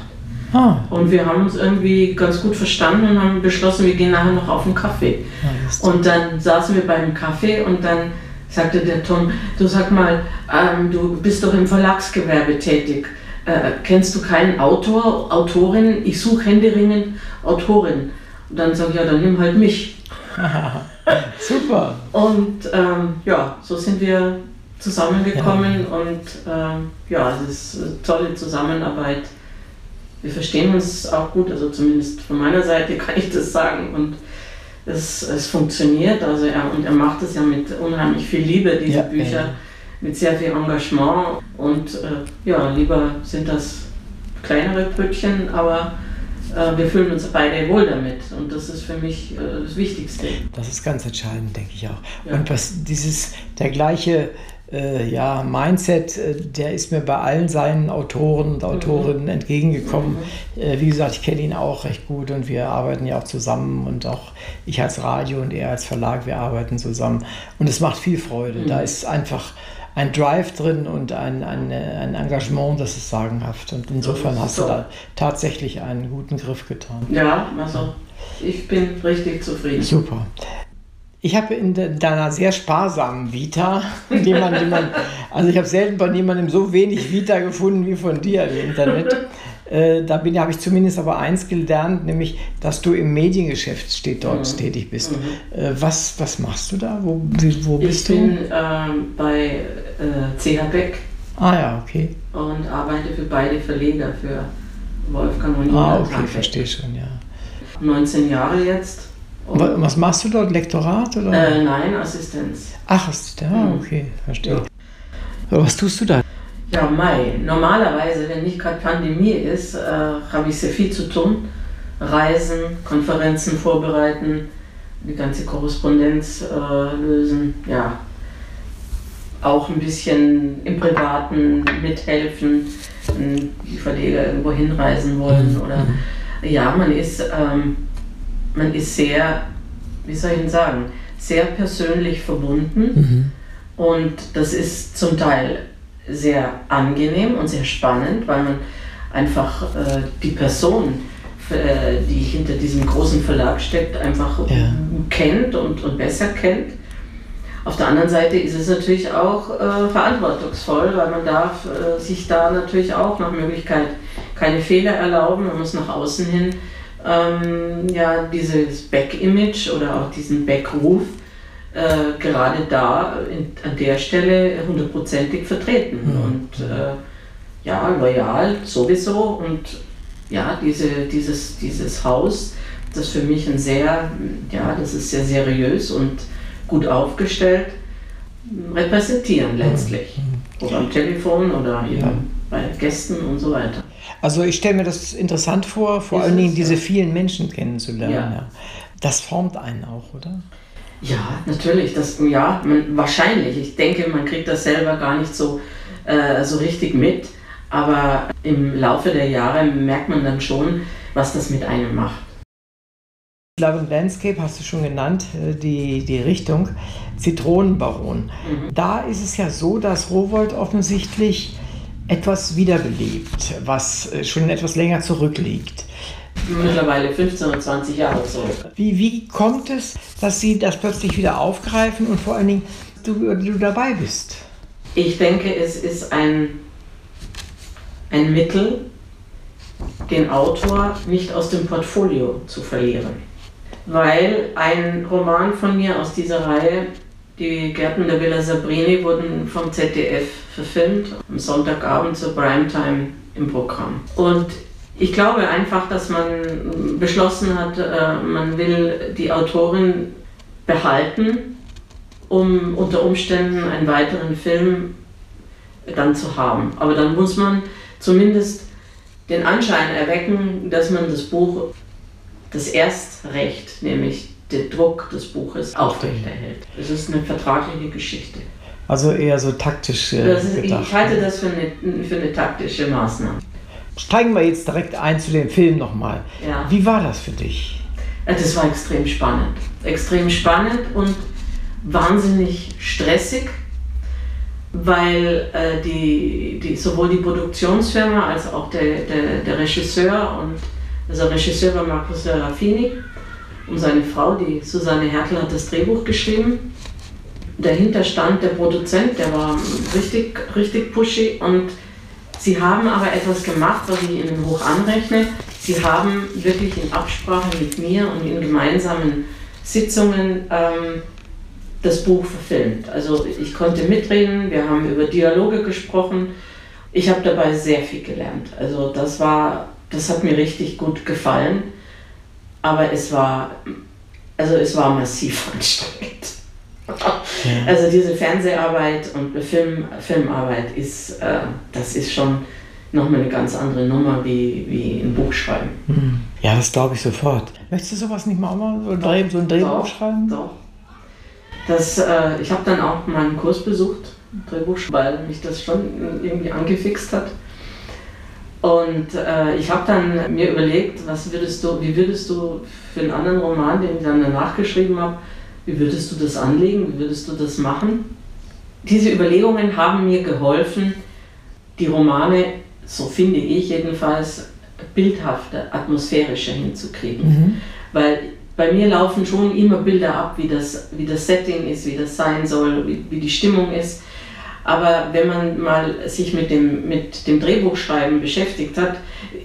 B: Ah. Und wir haben uns irgendwie ganz gut verstanden und haben beschlossen, wir gehen nachher noch auf einen Kaffee. Ja, und dann saßen wir beim Kaffee und dann sagte der Tom, du sag mal, ähm, du bist doch im Verlagsgewerbe tätig. Äh, kennst du keinen Autor, Autorin? Ich suche händeringend Autorin. Und dann sage ich, ja, dann nimm halt mich.
A: Super.
B: Und ähm, ja, so sind wir zusammengekommen ja. und ähm, ja, es ist eine tolle Zusammenarbeit wir verstehen uns auch gut, also zumindest von meiner Seite kann ich das sagen. Und es, es funktioniert. Also er, und er macht es ja mit unheimlich viel Liebe, diese ja, Bücher, ja. mit sehr viel Engagement. Und äh, ja, lieber sind das kleinere Brötchen, aber wir fühlen uns beide wohl damit. Und das ist für mich äh, das Wichtigste.
A: Das ist ganz entscheidend, denke ich auch. Ja. Und was dieses, der gleiche äh, ja, Mindset, äh, der ist mir bei allen seinen Autoren und Autorinnen mhm. entgegengekommen. Mhm. Äh, wie gesagt, ich kenne ihn auch recht gut und wir arbeiten ja auch zusammen und auch ich als Radio und er als Verlag, wir arbeiten zusammen. Und es macht viel Freude. Mhm. Da ist einfach ein Drive drin und ein, ein, ein Engagement, das ist sagenhaft. Und insofern so hast du da tatsächlich einen guten Griff getan.
B: Ja, also ich bin richtig zufrieden.
A: Super. Ich habe in deiner sehr sparsamen Vita, die man, die man, also ich habe selten bei jemandem so wenig Vita gefunden wie von dir im Internet. Äh, da bin, habe ich zumindest aber eins gelernt, nämlich, dass du im Mediengeschäft steht, dort mhm. tätig bist. Mhm. Äh, was, was machst du da? Wo, wo bist
B: ich du? Ich bin ähm, bei äh, CH Beck.
A: Ah ja, okay.
B: Und arbeite für beide Verleger, für Wolfgang und
A: Ah, okay, verstehe schon, ja.
B: 19 Jahre jetzt.
A: Und was machst du dort? Lektorat? Oder?
B: Äh, nein, Assistenz.
A: Ach, Assistenz, ah, mhm. okay, verstehe. Ja. Was tust du da?
B: Ja, Mai. Normalerweise, wenn nicht gerade Pandemie ist, äh, habe ich sehr viel zu tun. Reisen, Konferenzen vorbereiten, die ganze Korrespondenz äh, lösen, ja. Auch ein bisschen im Privaten mithelfen, wenn die Verleger irgendwo hinreisen wollen. Mhm. Oder ja, man ist, ähm, man ist sehr, wie soll ich denn sagen, sehr persönlich verbunden. Mhm. Und das ist zum Teil sehr angenehm und sehr spannend, weil man einfach äh, die Person, äh, die hinter diesem großen Verlag steckt, einfach ja. kennt und, und besser kennt. Auf der anderen Seite ist es natürlich auch äh, verantwortungsvoll, weil man darf äh, sich da natürlich auch nach Möglichkeit keine Fehler erlauben. Man muss nach außen hin ähm, ja, dieses Back-Image oder auch diesen Back-Ruf äh, gerade da in, an der Stelle hundertprozentig vertreten mhm. und äh, ja, loyal sowieso und ja, diese, dieses, dieses Haus, das für mich ein sehr, ja, das ist sehr seriös und gut aufgestellt, repräsentieren hm. letztlich. Mhm. Oder am Telefon oder ja. bei Gästen und so weiter.
A: Also ich stelle mir das interessant vor, vor ist allen Dingen diese vielen Menschen kennenzulernen. Ja. ja. Das formt einen auch, oder?
B: Ja, natürlich. Das, ja, man, wahrscheinlich. Ich denke, man kriegt das selber gar nicht so, äh, so richtig mit. Aber im Laufe der Jahre merkt man dann schon, was das mit einem macht.
A: Love and Landscape hast du schon genannt, äh, die, die Richtung Zitronenbaron. Mhm. Da ist es ja so, dass Rowold offensichtlich etwas wiederbelebt, was äh, schon etwas länger zurückliegt
B: mittlerweile 15 oder 20 Jahre zurück.
A: Wie, wie kommt es, dass Sie das plötzlich wieder aufgreifen und vor allen Dingen du, du dabei bist?
B: Ich denke, es ist ein, ein Mittel, den Autor nicht aus dem Portfolio zu verlieren. Weil ein Roman von mir aus dieser Reihe, Die Gärten der Villa Sabrini, wurden vom ZDF verfilmt, am Sonntagabend zur Primetime im Programm. Und ich glaube einfach, dass man beschlossen hat, äh, man will die Autorin behalten, um unter Umständen einen weiteren Film dann zu haben. Aber dann muss man zumindest den Anschein erwecken, dass man das Buch, das Erstrecht, nämlich den Druck des Buches, aufrechterhält. Es ist eine vertragliche Geschichte.
A: Also eher so taktisch
B: äh, ist, Ich halte das für eine, für eine taktische Maßnahme.
A: Steigen wir jetzt direkt ein zu dem Film nochmal. Ja. Wie war das für dich?
B: Das war extrem spannend. Extrem spannend und wahnsinnig stressig, weil äh, die, die, sowohl die Produktionsfirma als auch der, der, der Regisseur und also Regisseur war Markus Serafini und seine Frau, die Susanne Hertel, hat das Drehbuch geschrieben. Dahinter stand der Produzent, der war richtig, richtig pushy und Sie haben aber etwas gemacht, was ich Ihnen hoch anrechne. Sie haben wirklich in Absprache mit mir und in gemeinsamen Sitzungen ähm, das Buch verfilmt. Also ich konnte mitreden, wir haben über Dialoge gesprochen. Ich habe dabei sehr viel gelernt. Also das war, das hat mir richtig gut gefallen. Aber es war, also es war massiv anstrengend. Also diese Fernseharbeit und Film, Filmarbeit ist, äh, das ist schon nochmal eine ganz andere Nummer wie, wie ein Buch schreiben.
A: Hm. Ja, das glaube ich sofort. Möchtest du sowas nicht mal, mal so, ein, so ein Drehbuch doch, schreiben?
B: Doch. Das, äh, ich habe dann auch mal einen Kurs besucht, Drehbuch, weil mich das schon irgendwie angefixt hat. Und äh, ich habe dann mir überlegt, was würdest du, wie würdest du für einen anderen Roman, den ich dann danach geschrieben habe, wie würdest du das anlegen? Wie würdest du das machen? diese Überlegungen haben mir geholfen, die Romane, so finde ich jedenfalls, bildhafter, atmosphärischer hinzukriegen. Mhm. Weil bei mir laufen schon immer Bilder ab, wie das, wie das Setting ist, wie das sein soll, wie, wie die Stimmung ist. Aber wenn man mal sich mit dem, mit dem Drehbuchschreiben beschäftigt hat,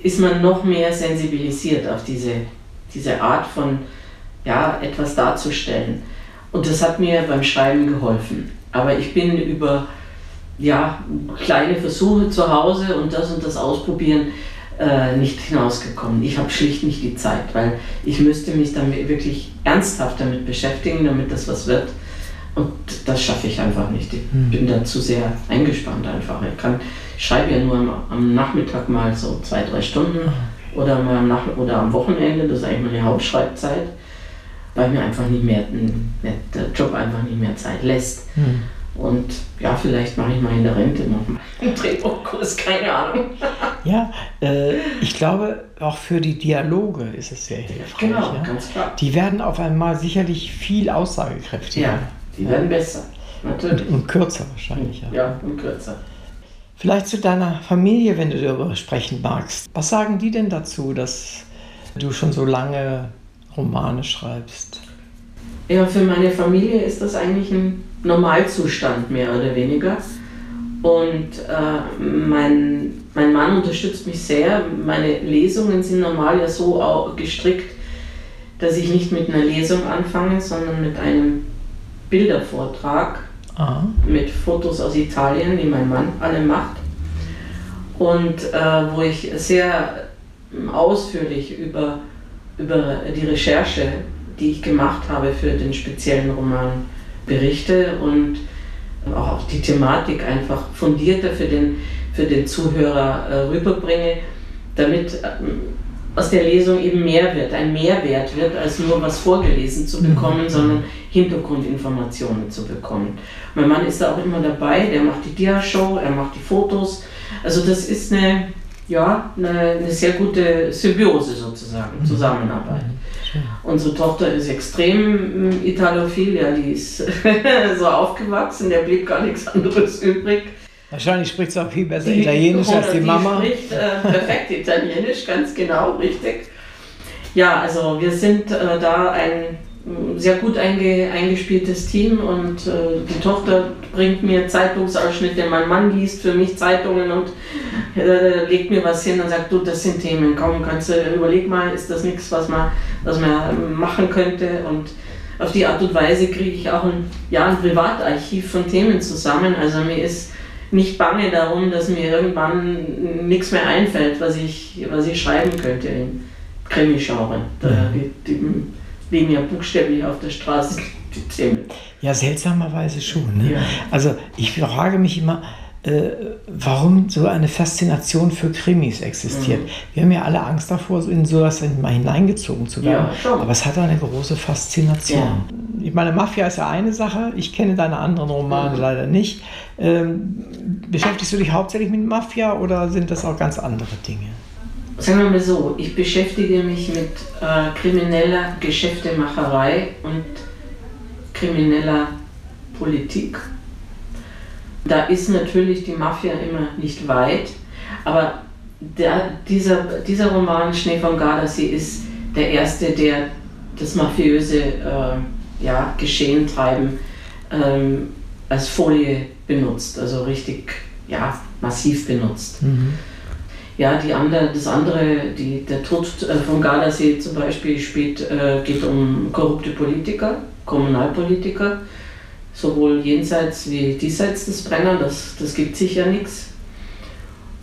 B: ist man noch mehr sensibilisiert auf diese, diese Art von ja, etwas darzustellen. Und das hat mir beim Schreiben geholfen. Aber ich bin über ja, kleine Versuche zu Hause und das und das ausprobieren äh, nicht hinausgekommen. Ich habe schlicht nicht die Zeit, weil ich müsste mich damit wirklich ernsthaft damit beschäftigen, damit das was wird. Und das schaffe ich einfach nicht. Ich hm. bin da zu sehr eingespannt einfach. Ich, kann, ich schreibe ja nur am, am, Nachmittag mal so zwei, drei Stunden ah, oder, mal am, Nach oder am Wochenende, das ist eigentlich meine Hauptschreibzeit, weil mir einfach nicht mehr, der Job einfach nicht mehr Zeit lässt. Hm. Und ja, vielleicht mache ich mal in der Rente noch mal einen Drehbuchkurs, keine Ahnung.
A: ja, äh, ich glaube, auch für die Dialoge ist es sehr hilfreich.
B: Genau, ja? ganz klar.
A: Die werden auf einmal sicherlich viel aussagekräftiger.
B: Ja, die werden besser,
A: natürlich. Und, und kürzer wahrscheinlich.
B: Ja. ja, und kürzer.
A: Vielleicht zu deiner Familie, wenn du darüber sprechen magst. Was sagen die denn dazu, dass du schon so lange Romane schreibst?
B: Ja, für meine Familie ist das eigentlich ein Normalzustand, mehr oder weniger. Und äh, mein, mein Mann unterstützt mich sehr. Meine Lesungen sind normal ja so gestrickt, dass ich nicht mit einer Lesung anfange, sondern mit einem Bildervortrag Aha. mit Fotos aus Italien, die mein Mann alle macht. Und äh, wo ich sehr ausführlich über, über die Recherche, die ich gemacht habe für den speziellen Roman, berichte und auch die Thematik einfach fundierter für den, für den Zuhörer äh, rüberbringe, damit äh, aus der Lesung eben mehr wird, ein Mehrwert wird, als nur was vorgelesen zu bekommen, mhm. sondern Hintergrundinformationen zu bekommen. Mein Mann ist da auch immer dabei, der macht die Dia-Show, er macht die Fotos. Also das ist eine, ja, eine, eine sehr gute Symbiose sozusagen, mhm. Zusammenarbeit. Unsere Tochter ist extrem mm, italophil, ja, die ist so aufgewachsen, der blieb gar nichts anderes übrig.
A: Wahrscheinlich spricht sie auch viel besser die Italienisch als die, die Mama.
B: Die spricht äh, perfekt Italienisch, ganz genau, richtig. Ja, also wir sind äh, da ein sehr gut einge, eingespieltes Team und äh, die Tochter bringt mir Zeitungsausschnitte, mein Mann liest für mich Zeitungen und äh, legt mir was hin und sagt, du, das sind Themen, komm, kannst du, überleg mal, ist das nichts, was man, was man machen könnte und auf die Art und Weise kriege ich auch ein, ja, ein Privatarchiv von Themen zusammen, also mir ist nicht bange darum, dass mir irgendwann nichts mehr einfällt, was ich, was ich schreiben könnte im Krimi-Genre. Die, die, liegen ja buchstäblich auf der Straße die Themen.
A: Ja, seltsamerweise schon. Ne? Ja. Also ich frage mich immer, äh, warum so eine Faszination für Krimis existiert. Mhm. Wir haben ja alle Angst davor, in sowas mal hineingezogen zu werden. Ja, Aber es hat eine große Faszination. Ja. Ich meine, Mafia ist ja eine Sache. Ich kenne deine anderen Romane mhm. leider nicht. Ähm, beschäftigst du dich hauptsächlich mit Mafia oder sind das auch ganz andere Dinge?
B: sagen wir mal so, ich beschäftige mich mit äh, krimineller Geschäftemacherei und krimineller Politik. Da ist natürlich die Mafia immer nicht weit, aber der, dieser, dieser Roman Schnee von Gardasee ist der erste, der das mafiöse äh, ja, Geschehen treiben ähm, als Folie benutzt, also richtig ja, massiv benutzt. Mhm. Ja, die andere, das andere, die, der Tod äh, von Gardasee zum Beispiel spielt, äh, geht um korrupte Politiker, Kommunalpolitiker, sowohl jenseits wie diesseits des Brenner, das, das gibt sich ja nichts.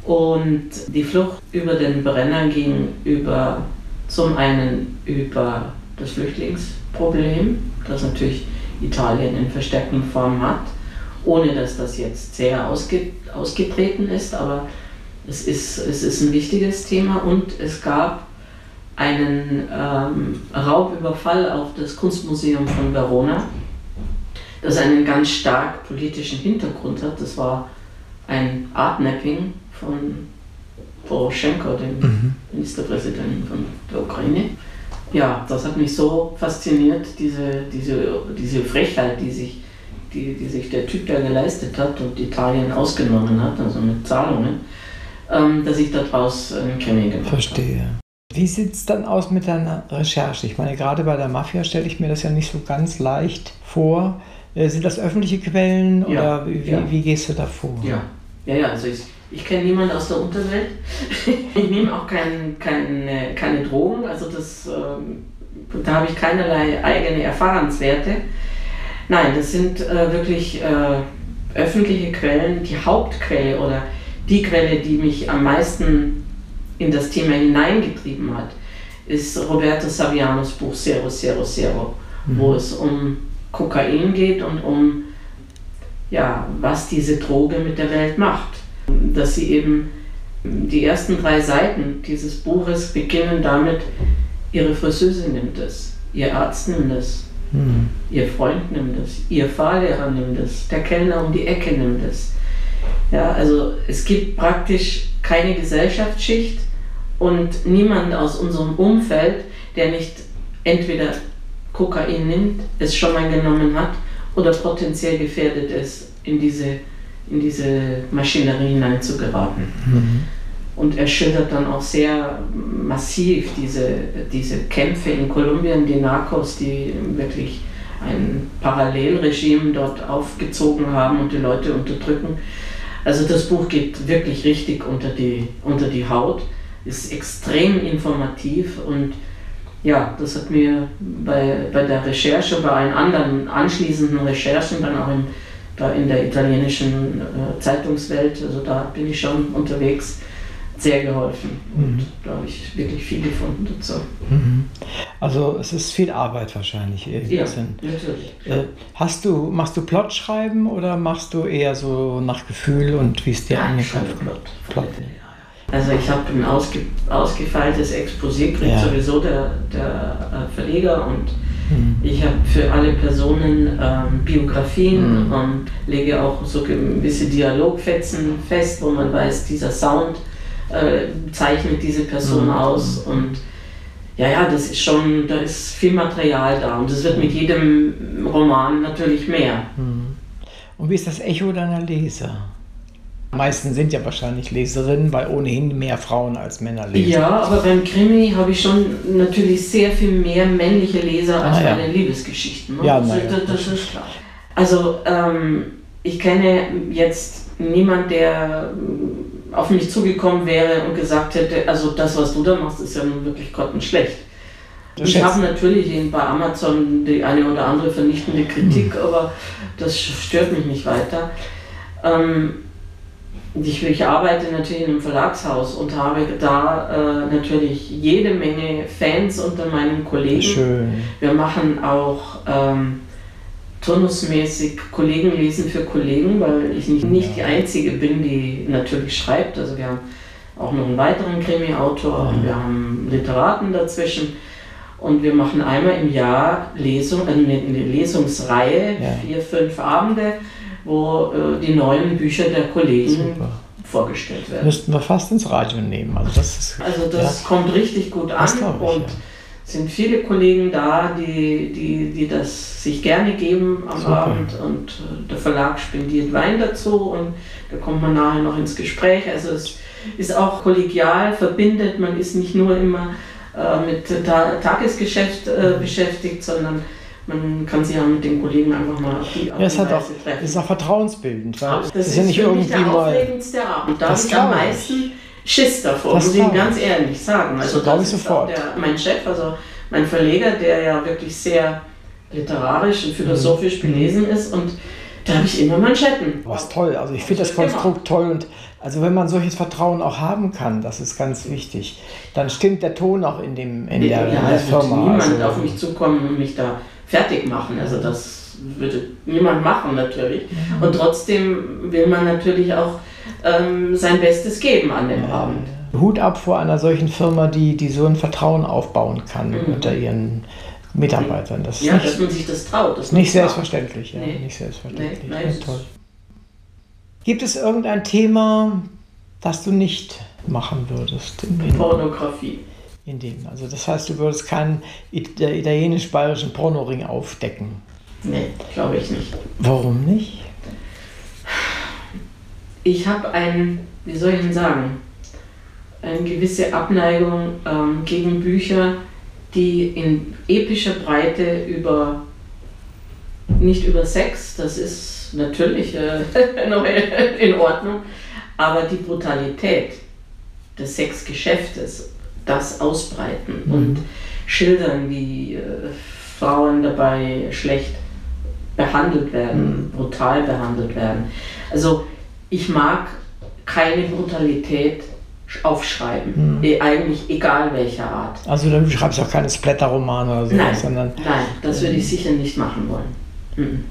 B: Und die Flucht über den Brenner ging über zum einen über das Flüchtlingsproblem, das natürlich Italien in verstärkten Form hat, ohne dass das jetzt sehr ausge, ausgetreten ist, aber es ist, es ist ein wichtiges Thema und es gab einen ähm, Raubüberfall auf das Kunstmuseum von Verona, das einen ganz stark politischen Hintergrund hat. Das war ein Artnapping von Poroschenko, dem mhm. Ministerpräsidenten von der Ukraine. Ja, das hat mich so fasziniert, diese, diese, diese Frechheit, die sich die, die sich der Typ da geleistet hat und Italien ausgenommen hat, also mit Zahlungen, ähm, dass ich daraus einen Krimi gemacht
A: Verstehe. Wie sieht es dann aus mit deiner Recherche? Ich meine, gerade bei der Mafia stelle ich mir das ja nicht so ganz leicht vor. Äh, sind das öffentliche Quellen
B: Ja,
A: oder wie,
B: ja.
A: wie gehst du da vor?
B: Ja, ja, ja also ich, ich kenne niemanden aus der Unterwelt. ich nehme auch kein, kein, äh, keine Drogen, also das, ähm, da habe ich keinerlei eigene Erfahrenswerte. Nein, das sind äh, wirklich äh, öffentliche Quellen, die Hauptquelle oder die Quelle, die mich am meisten in das Thema hineingetrieben hat, ist Roberto Savianos Buch Zero Zero Zero, wo es um Kokain geht und um ja, was diese Droge mit der Welt macht. Dass sie eben die ersten drei Seiten dieses Buches beginnen damit, ihre Friseuse nimmt es, ihr Arzt nimmt es,
A: Hm.
B: ihr Freund nimmt es, ihr Fahrlehrer nimmt es, der Kellner um die Ecke nimmt es. Ja, also es gibt praktisch keine Gesellschaftsschicht und niemand aus unserem Umfeld, der nicht entweder Kokain nimmt, es schon mal genommen hat oder potenziell gefährdet ist, in diese, in diese Maschinerie hineinzugeraten.
A: Mhm.
B: Und er schildert dann auch sehr massiv diese, diese Kämpfe in Kolumbien, die Narcos, die wirklich ein Parallelregime dort aufgezogen haben und die Leute unterdrücken. Also das Buch geht wirklich richtig unter die, unter die Haut, ist extrem informativ und ja, das hat mir bei, bei der Recherche, bei allen anderen anschließenden Recherchen, dann auch in, da in der italienischen äh, Zeitungswelt, also da bin ich schon unterwegs, sehr geholfen. Und
A: Mhm.
B: da habe ich wirklich viel gefunden dazu.
A: Mhm. Also es ist viel Arbeit wahrscheinlich. irgendwie.
B: Ja, natürlich.
A: Äh, hast du, machst du Plot schreiben oder machst du eher so nach Gefühl und wie es dir
B: Ja, schon
A: kommt?
B: Plot.
A: Plot.
B: Also ich habe ein ausge, ausgefeiltes Exposé, kriegt
A: Ja.
B: sowieso der, der äh, Verleger und
A: Mhm.
B: ich habe für alle Personen ähm, Biografien
A: Mhm.
B: und lege auch so gewisse Dialogfetzen fest, wo man weiß, dieser Sound äh, zeichnet diese Person
A: Mhm.
B: aus und ja, ja, das ist schon, da ist viel Material da und es wird mit jedem Roman natürlich mehr.
A: Mhm. Und wie ist das Echo deiner Leser? Die meisten sind ja wahrscheinlich Leserinnen, weil ohnehin mehr Frauen als Männer lesen.
B: Ja, aber beim Krimi habe ich schon natürlich sehr viel mehr männliche Leser als
A: Ah, ja.
B: bei den Liebesgeschichten. Ne?
A: Ja, na ja,
B: das, ist klar. Also ähm, ich kenne jetzt niemand, der auf mich zugekommen wäre und gesagt hätte, also das, was du da machst, ist ja nun wirklich grottenschlecht. Ich habe natürlich bei Amazon die eine oder andere vernichtende Kritik,
A: Hm.
B: aber das stört mich nicht weiter. Ähm, ich, ich arbeite natürlich in einem Verlagshaus und habe da äh, natürlich jede Menge Fans unter meinen Kollegen.
A: Schön.
B: Wir machen auch ähm, turnusmäßig Kollegen lesen für Kollegen, weil ich nicht, nicht die Einzige bin, die natürlich schreibt. Also wir haben auch noch einen weiteren Krimi-Autor und wir haben Literaten dazwischen. Und wir machen einmal im Jahr Lesung, äh, eine, Lesungsreihe,
A: Ja.
B: vier, fünf Abende, wo äh, die neuen Bücher der Kollegen
A: Super.
B: vorgestellt werden.
A: Müssten wir fast ins Radio nehmen. Also das ist
B: Also das kommt richtig gut an
A: ich,
B: und
A: ja.
B: sind viele Kollegen da, die, die, die das sich gerne geben am
A: Super.
B: Abend und äh, der Verlag spendiert Wein dazu und da kommt man nachher noch ins Gespräch. Also es ist auch kollegial, verbindet, man ist nicht nur immer äh, mit Ta Tagesgeschäft äh, beschäftigt, sondern man kann sich ja mit den Kollegen einfach mal auf die Art
A: ja, es hat auch,
B: treffen.
A: es ist auch vertrauensbildend, weil
B: Das, ist
A: ja nicht irgendwie
B: der
A: mal.
B: aufregendste Abend. Da habe
A: Das
B: ich am meisten Schiss davor,
A: Das
B: muss ich Ihnen ganz ehrlich sagen.
A: Das
B: Also das
A: ich
B: ist
A: sofort.
B: Der, mein Chef, also mein Verleger, der ja wirklich sehr literarisch und philosophisch
A: Mhm.
B: belesen ist und da habe ich immer Manschetten.
A: Was toll. Also ich finde das
B: Immer.
A: Konstrukt toll und also wenn man solches Vertrauen auch haben kann, das ist ganz wichtig, dann stimmt der Ton auch in dem in der, in
B: ja,
A: der
B: wird
A: Firma.
B: niemand
A: also,
B: auf mich zukommen und mich da fertig machen. Also das würde niemand machen natürlich.
A: Mhm.
B: Und trotzdem will man natürlich auch ähm, sein Bestes geben an dem Abend.
A: Hut ab vor einer solchen Firma, die, die so ein Vertrauen aufbauen kann
B: Mhm.
A: unter ihren Mitarbeitern. Das ist
B: Ja,
A: nicht,
B: dass man sich das traut. Das
A: nicht selbstverständlich. Ja,
B: Nee.
A: Nicht selbstverständlich.
B: Nee, nein,
A: ja, toll. Gibt es irgendein Thema, das du nicht machen würdest?
B: Pornografie.
A: In dem? Also das heißt, du würdest keinen italienisch-bayerischen Pornoring aufdecken.
B: Nee, glaube ich nicht.
A: Warum nicht?
B: Ich habe ein, wie soll ich denn sagen, eine gewisse Abneigung ähm, gegen Bücher, die in epischer Breite über, nicht über Sex, das ist natürlich äh, in Ordnung, aber die Brutalität des Sexgeschäftes, das ausbreiten mhm. und schildern, wie äh, Frauen dabei schlecht behandelt werden, mhm. brutal behandelt werden. Also ich mag keine Brutalität aufschreiben, mhm. E, eigentlich egal welcher Art.
A: Also du schreibst auch keine Splatter-Romane oder so,
B: nein, sondern... Nein, das würde ich sicher nicht machen wollen. Mhm.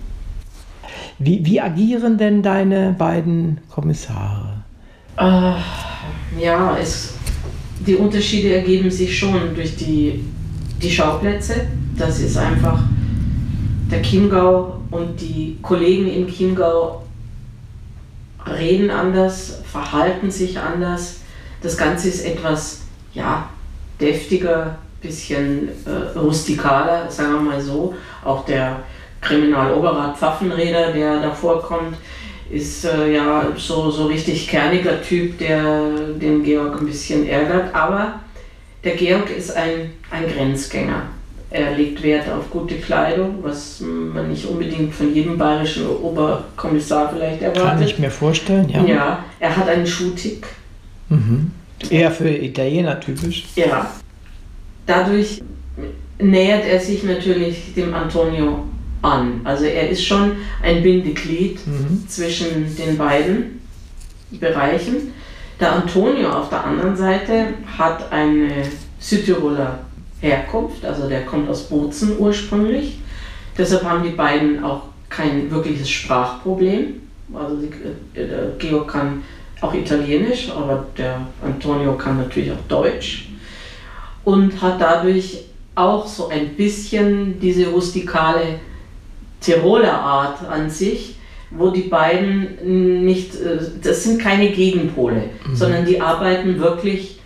A: Wie, wie agieren denn deine beiden Kommissare?
B: Äh, ja, es, die Unterschiede ergeben sich schon durch die, die Schauplätze. Das ist einfach der Chiemgau und die Kollegen im Chiemgau reden anders, verhalten sich anders. Das Ganze ist etwas ja, deftiger, bisschen äh, rustikaler, sagen wir mal so. Auch der Kriminaloberrat Pfaffenreder, der davor kommt, ist äh, ja so, so richtig kerniger Typ, der den Georg ein bisschen ärgert. Aber der Georg ist ein, ein Grenzgänger. Er legt Wert auf gute Kleidung, was man nicht unbedingt von jedem bayerischen Oberkommissar vielleicht erwartet.
A: Kann ich mir vorstellen, ja.
B: Ja, er hat einen Schuhtick.
A: Mhm. Eher für Italiener typisch.
B: Ja. Dadurch nähert er sich natürlich dem Antonio an. Also er ist schon ein Bindeglied mhm. zwischen den beiden Bereichen. Der Antonio auf der anderen Seite hat eine Südtiroler Herkunft, also der kommt aus Bozen ursprünglich. Deshalb haben die beiden auch kein wirkliches Sprachproblem. Also äh, der Georg kann auch Italienisch, aber der Antonio kann natürlich auch Deutsch und hat dadurch auch so ein bisschen diese rustikale Tiroler Art an sich, wo die beiden nicht, äh, das sind keine Gegenpole, mhm. sondern die arbeiten wirklich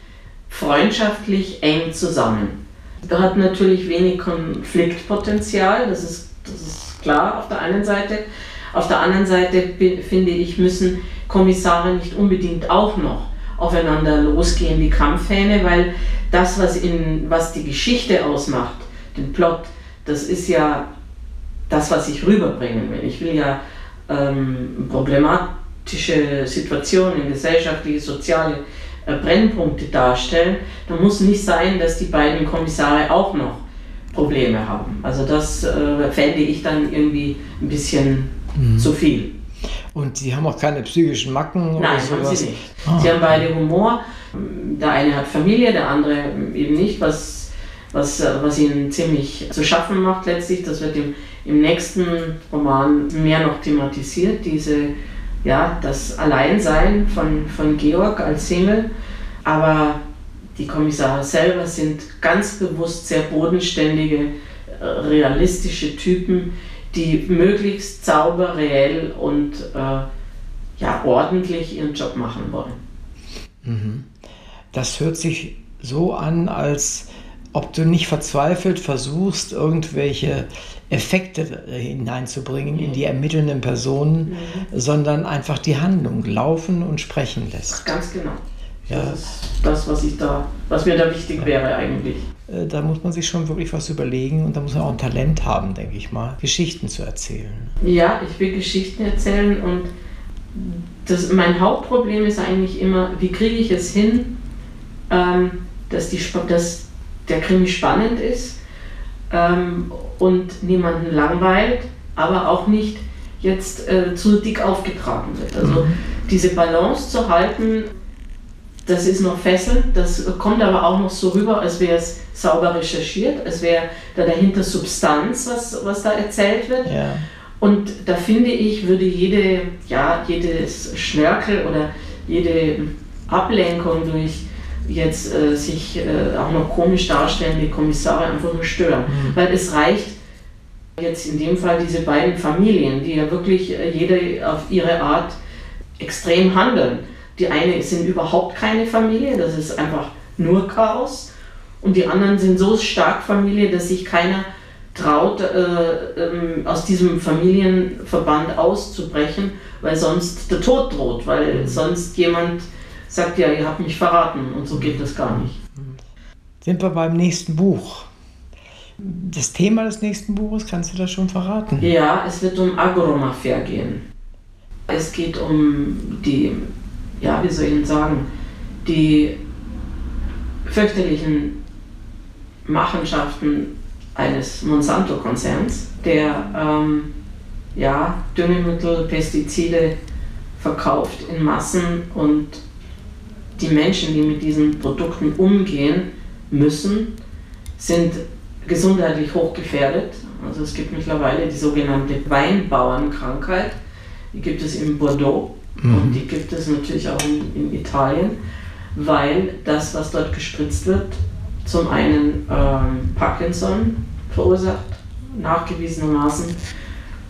B: freundschaftlich eng zusammen. Da hat natürlich wenig Konfliktpotenzial, das ist, das ist klar auf der einen Seite. Auf der anderen Seite finde ich, müssen Kommissare nicht unbedingt auch noch aufeinander losgehen wie Kampfhähne, weil das, was, in, was die Geschichte ausmacht, den Plot, das ist ja das, was ich rüberbringen will. Ich will ja ähm, problematische Situationen, gesellschaftliche, soziale äh, Brennpunkte darstellen. Da muss nicht sein, dass die beiden Kommissare auch noch Probleme haben. Also das äh, fände ich dann irgendwie ein bisschen mhm. zu viel.
A: Und sie haben auch keine psychischen Macken?
B: Nein, haben sie nicht. Ah. Sie haben beide Humor. Der eine hat Familie, der andere eben nicht, was, was, was ihnen ziemlich zu schaffen macht letztlich. Das wird im, im nächsten Roman mehr noch thematisiert, diese, ja, das Alleinsein von, von Georg als Single. Aber die Kommissare selber sind ganz bewusst sehr bodenständige, realistische Typen, die möglichst sauber, reell und äh, ja, ordentlich ihren Job machen wollen.
A: Mhm. Das hört sich so an, als ob du nicht verzweifelt versuchst, irgendwelche Effekte hineinzubringen in die ermittelnden Personen, mhm. sondern einfach die Handlung laufen und sprechen lässt.
B: Ganz genau. Ja. Das ist das, was ich da, was mir da wichtig ja. wäre eigentlich.
A: Äh, da muss man sich schon wirklich was überlegen und da muss man auch ein Talent haben, denke ich mal, Geschichten zu erzählen.
B: Ja, ich will Geschichten erzählen und das, mein Hauptproblem ist eigentlich immer, wie kriege ich es hin, ähm, dass, die, dass der Krimi spannend ist ähm, und niemanden langweilt, aber auch nicht jetzt äh, zu dick aufgetragen wird. Also mhm. diese Balance zu halten, das ist noch fesselnd, das kommt aber auch noch so rüber, als wäre es sauber recherchiert, als wäre da dahinter Substanz, was, was da erzählt wird.
A: Ja.
B: Und da finde ich, würde jede, ja, jedes Schnörkel oder jede Ablenkung durch jetzt äh, sich äh, auch noch komisch darstellende Kommissare einfach nur stören. Mhm. Weil es reicht jetzt in dem Fall diese beiden Familien, die ja wirklich äh, jede auf ihre Art extrem handeln die eine sind überhaupt keine Familie, das ist einfach nur Chaos. Und die anderen sind so stark Familie, dass sich keiner traut, äh, ähm, aus diesem Familienverband auszubrechen, weil sonst der Tod droht, weil mhm. sonst jemand sagt, ja, ihr habt mich verraten und so geht das gar nicht.
A: Sind wir beim nächsten Buch? Das Thema des nächsten Buches, kannst du das schon verraten?
B: Ja, es wird um Agromafia gehen. Es geht um die, ja, wie soll ich Ihnen sagen, die fürchterlichen Machenschaften eines Monsanto-Konzerns, der ähm, ja, Düngemittel, Pestizide verkauft in Massen und die Menschen, die mit diesen Produkten umgehen müssen, sind gesundheitlich hochgefährdet. Also es gibt mittlerweile die sogenannte Weinbauernkrankheit, die gibt es in Bordeaux mhm. und die gibt es natürlich auch in, in, Italien, weil das, was dort gespritzt wird, zum einen ähm, Parkinson verursacht, nachgewiesenermaßen,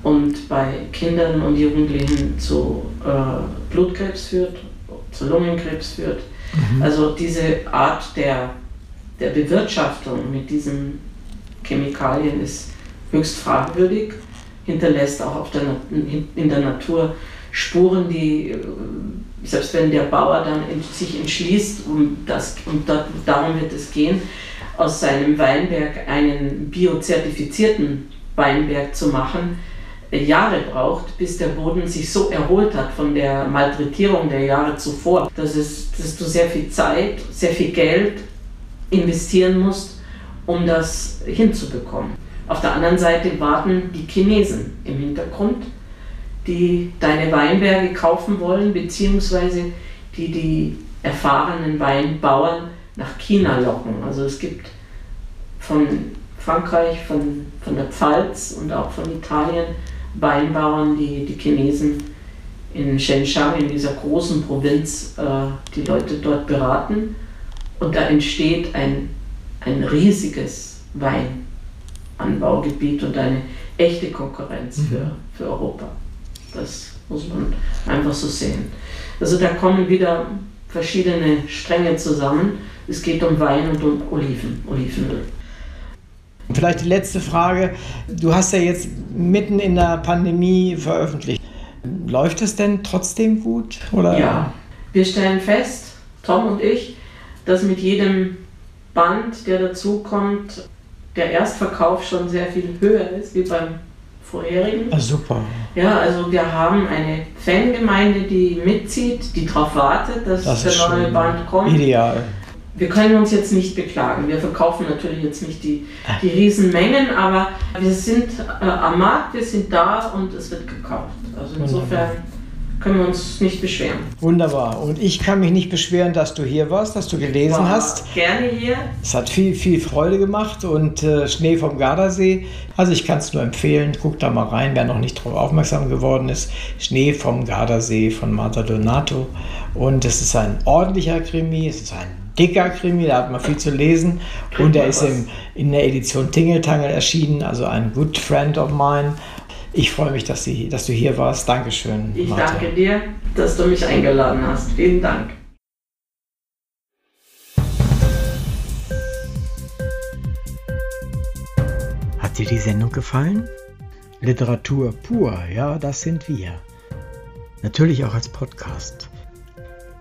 B: und bei Kindern und Jugendlichen zu äh, Blutkrebs führt, zu Lungenkrebs führt. Mhm. Also diese Art der, der Bewirtschaftung mit diesen Chemikalien ist höchst fragwürdig, hinterlässt auch auf der, in der Natur Spuren, die, äh, selbst wenn der Bauer dann sich entschließt, um das, und darum wird es gehen, aus seinem Weinberg einen biozertifizierten Weinberg zu machen, Jahre braucht, bis der Boden sich so erholt hat von der Malträtierung der Jahre zuvor, dass, es, dass du sehr viel Zeit, sehr viel Geld investieren musst, um das hinzubekommen. Auf der anderen Seite warten die Chinesen im Hintergrund, die deine Weinberge kaufen wollen, beziehungsweise die die erfahrenen Weinbauern nach China locken. Also es gibt von Frankreich, von, von der Pfalz und auch von Italien Weinbauern, die die Chinesen in Shenzhen, in dieser großen Provinz, äh, die Leute dort beraten. Und da entsteht ein, ein riesiges Weinanbaugebiet und eine echte Konkurrenz mhm. für, für Europa. Das muss man einfach so sehen. Also da kommen wieder verschiedene Stränge zusammen. Es geht um Wein und um Oliven, Olivenöl.
A: Vielleicht die letzte Frage. Du hast ja jetzt mitten in der Pandemie veröffentlicht. Läuft es denn trotzdem gut? Oder?
B: Ja, wir stellen fest, Tom und ich, dass mit jedem Band, der dazukommt, der Erstverkauf schon sehr viel höher ist wie beim vorherigen.
A: Ah, super.
B: Ja, also wir haben eine Fangemeinde, die mitzieht, die darauf wartet, dass das der neue schön. Band kommt.
A: Ideal
B: wir können uns jetzt nicht beklagen. Wir verkaufen natürlich jetzt nicht die, die Riesenmengen, aber wir sind äh, am Markt, wir sind da und es wird gekauft. Also insofern können wir uns nicht beschweren.
A: Wunderbar. Und ich kann mich nicht beschweren, dass du hier warst, dass du gelesen War hast.
B: Gerne hier.
A: Es hat viel, viel Freude gemacht und äh, Schnee vom Gardasee. Also ich kann es nur empfehlen, guck da mal rein, wer noch nicht darauf aufmerksam geworden ist. Schnee vom Gardasee von Marta Donato. Und es ist ein ordentlicher Krimi, es ist ein dicker Krimi, da hat man viel zu lesen. Und er ist im, in der Edition Tingeltangel erschienen, also ein good friend of mine. Ich freue mich, dass, Sie, dass du hier warst. Dankeschön.
B: Ich Martha. danke dir, dass du mich eingeladen hast. Vielen Dank.
A: Hat dir die Sendung gefallen? Literatur pur, ja, das sind wir. Natürlich auch als Podcast.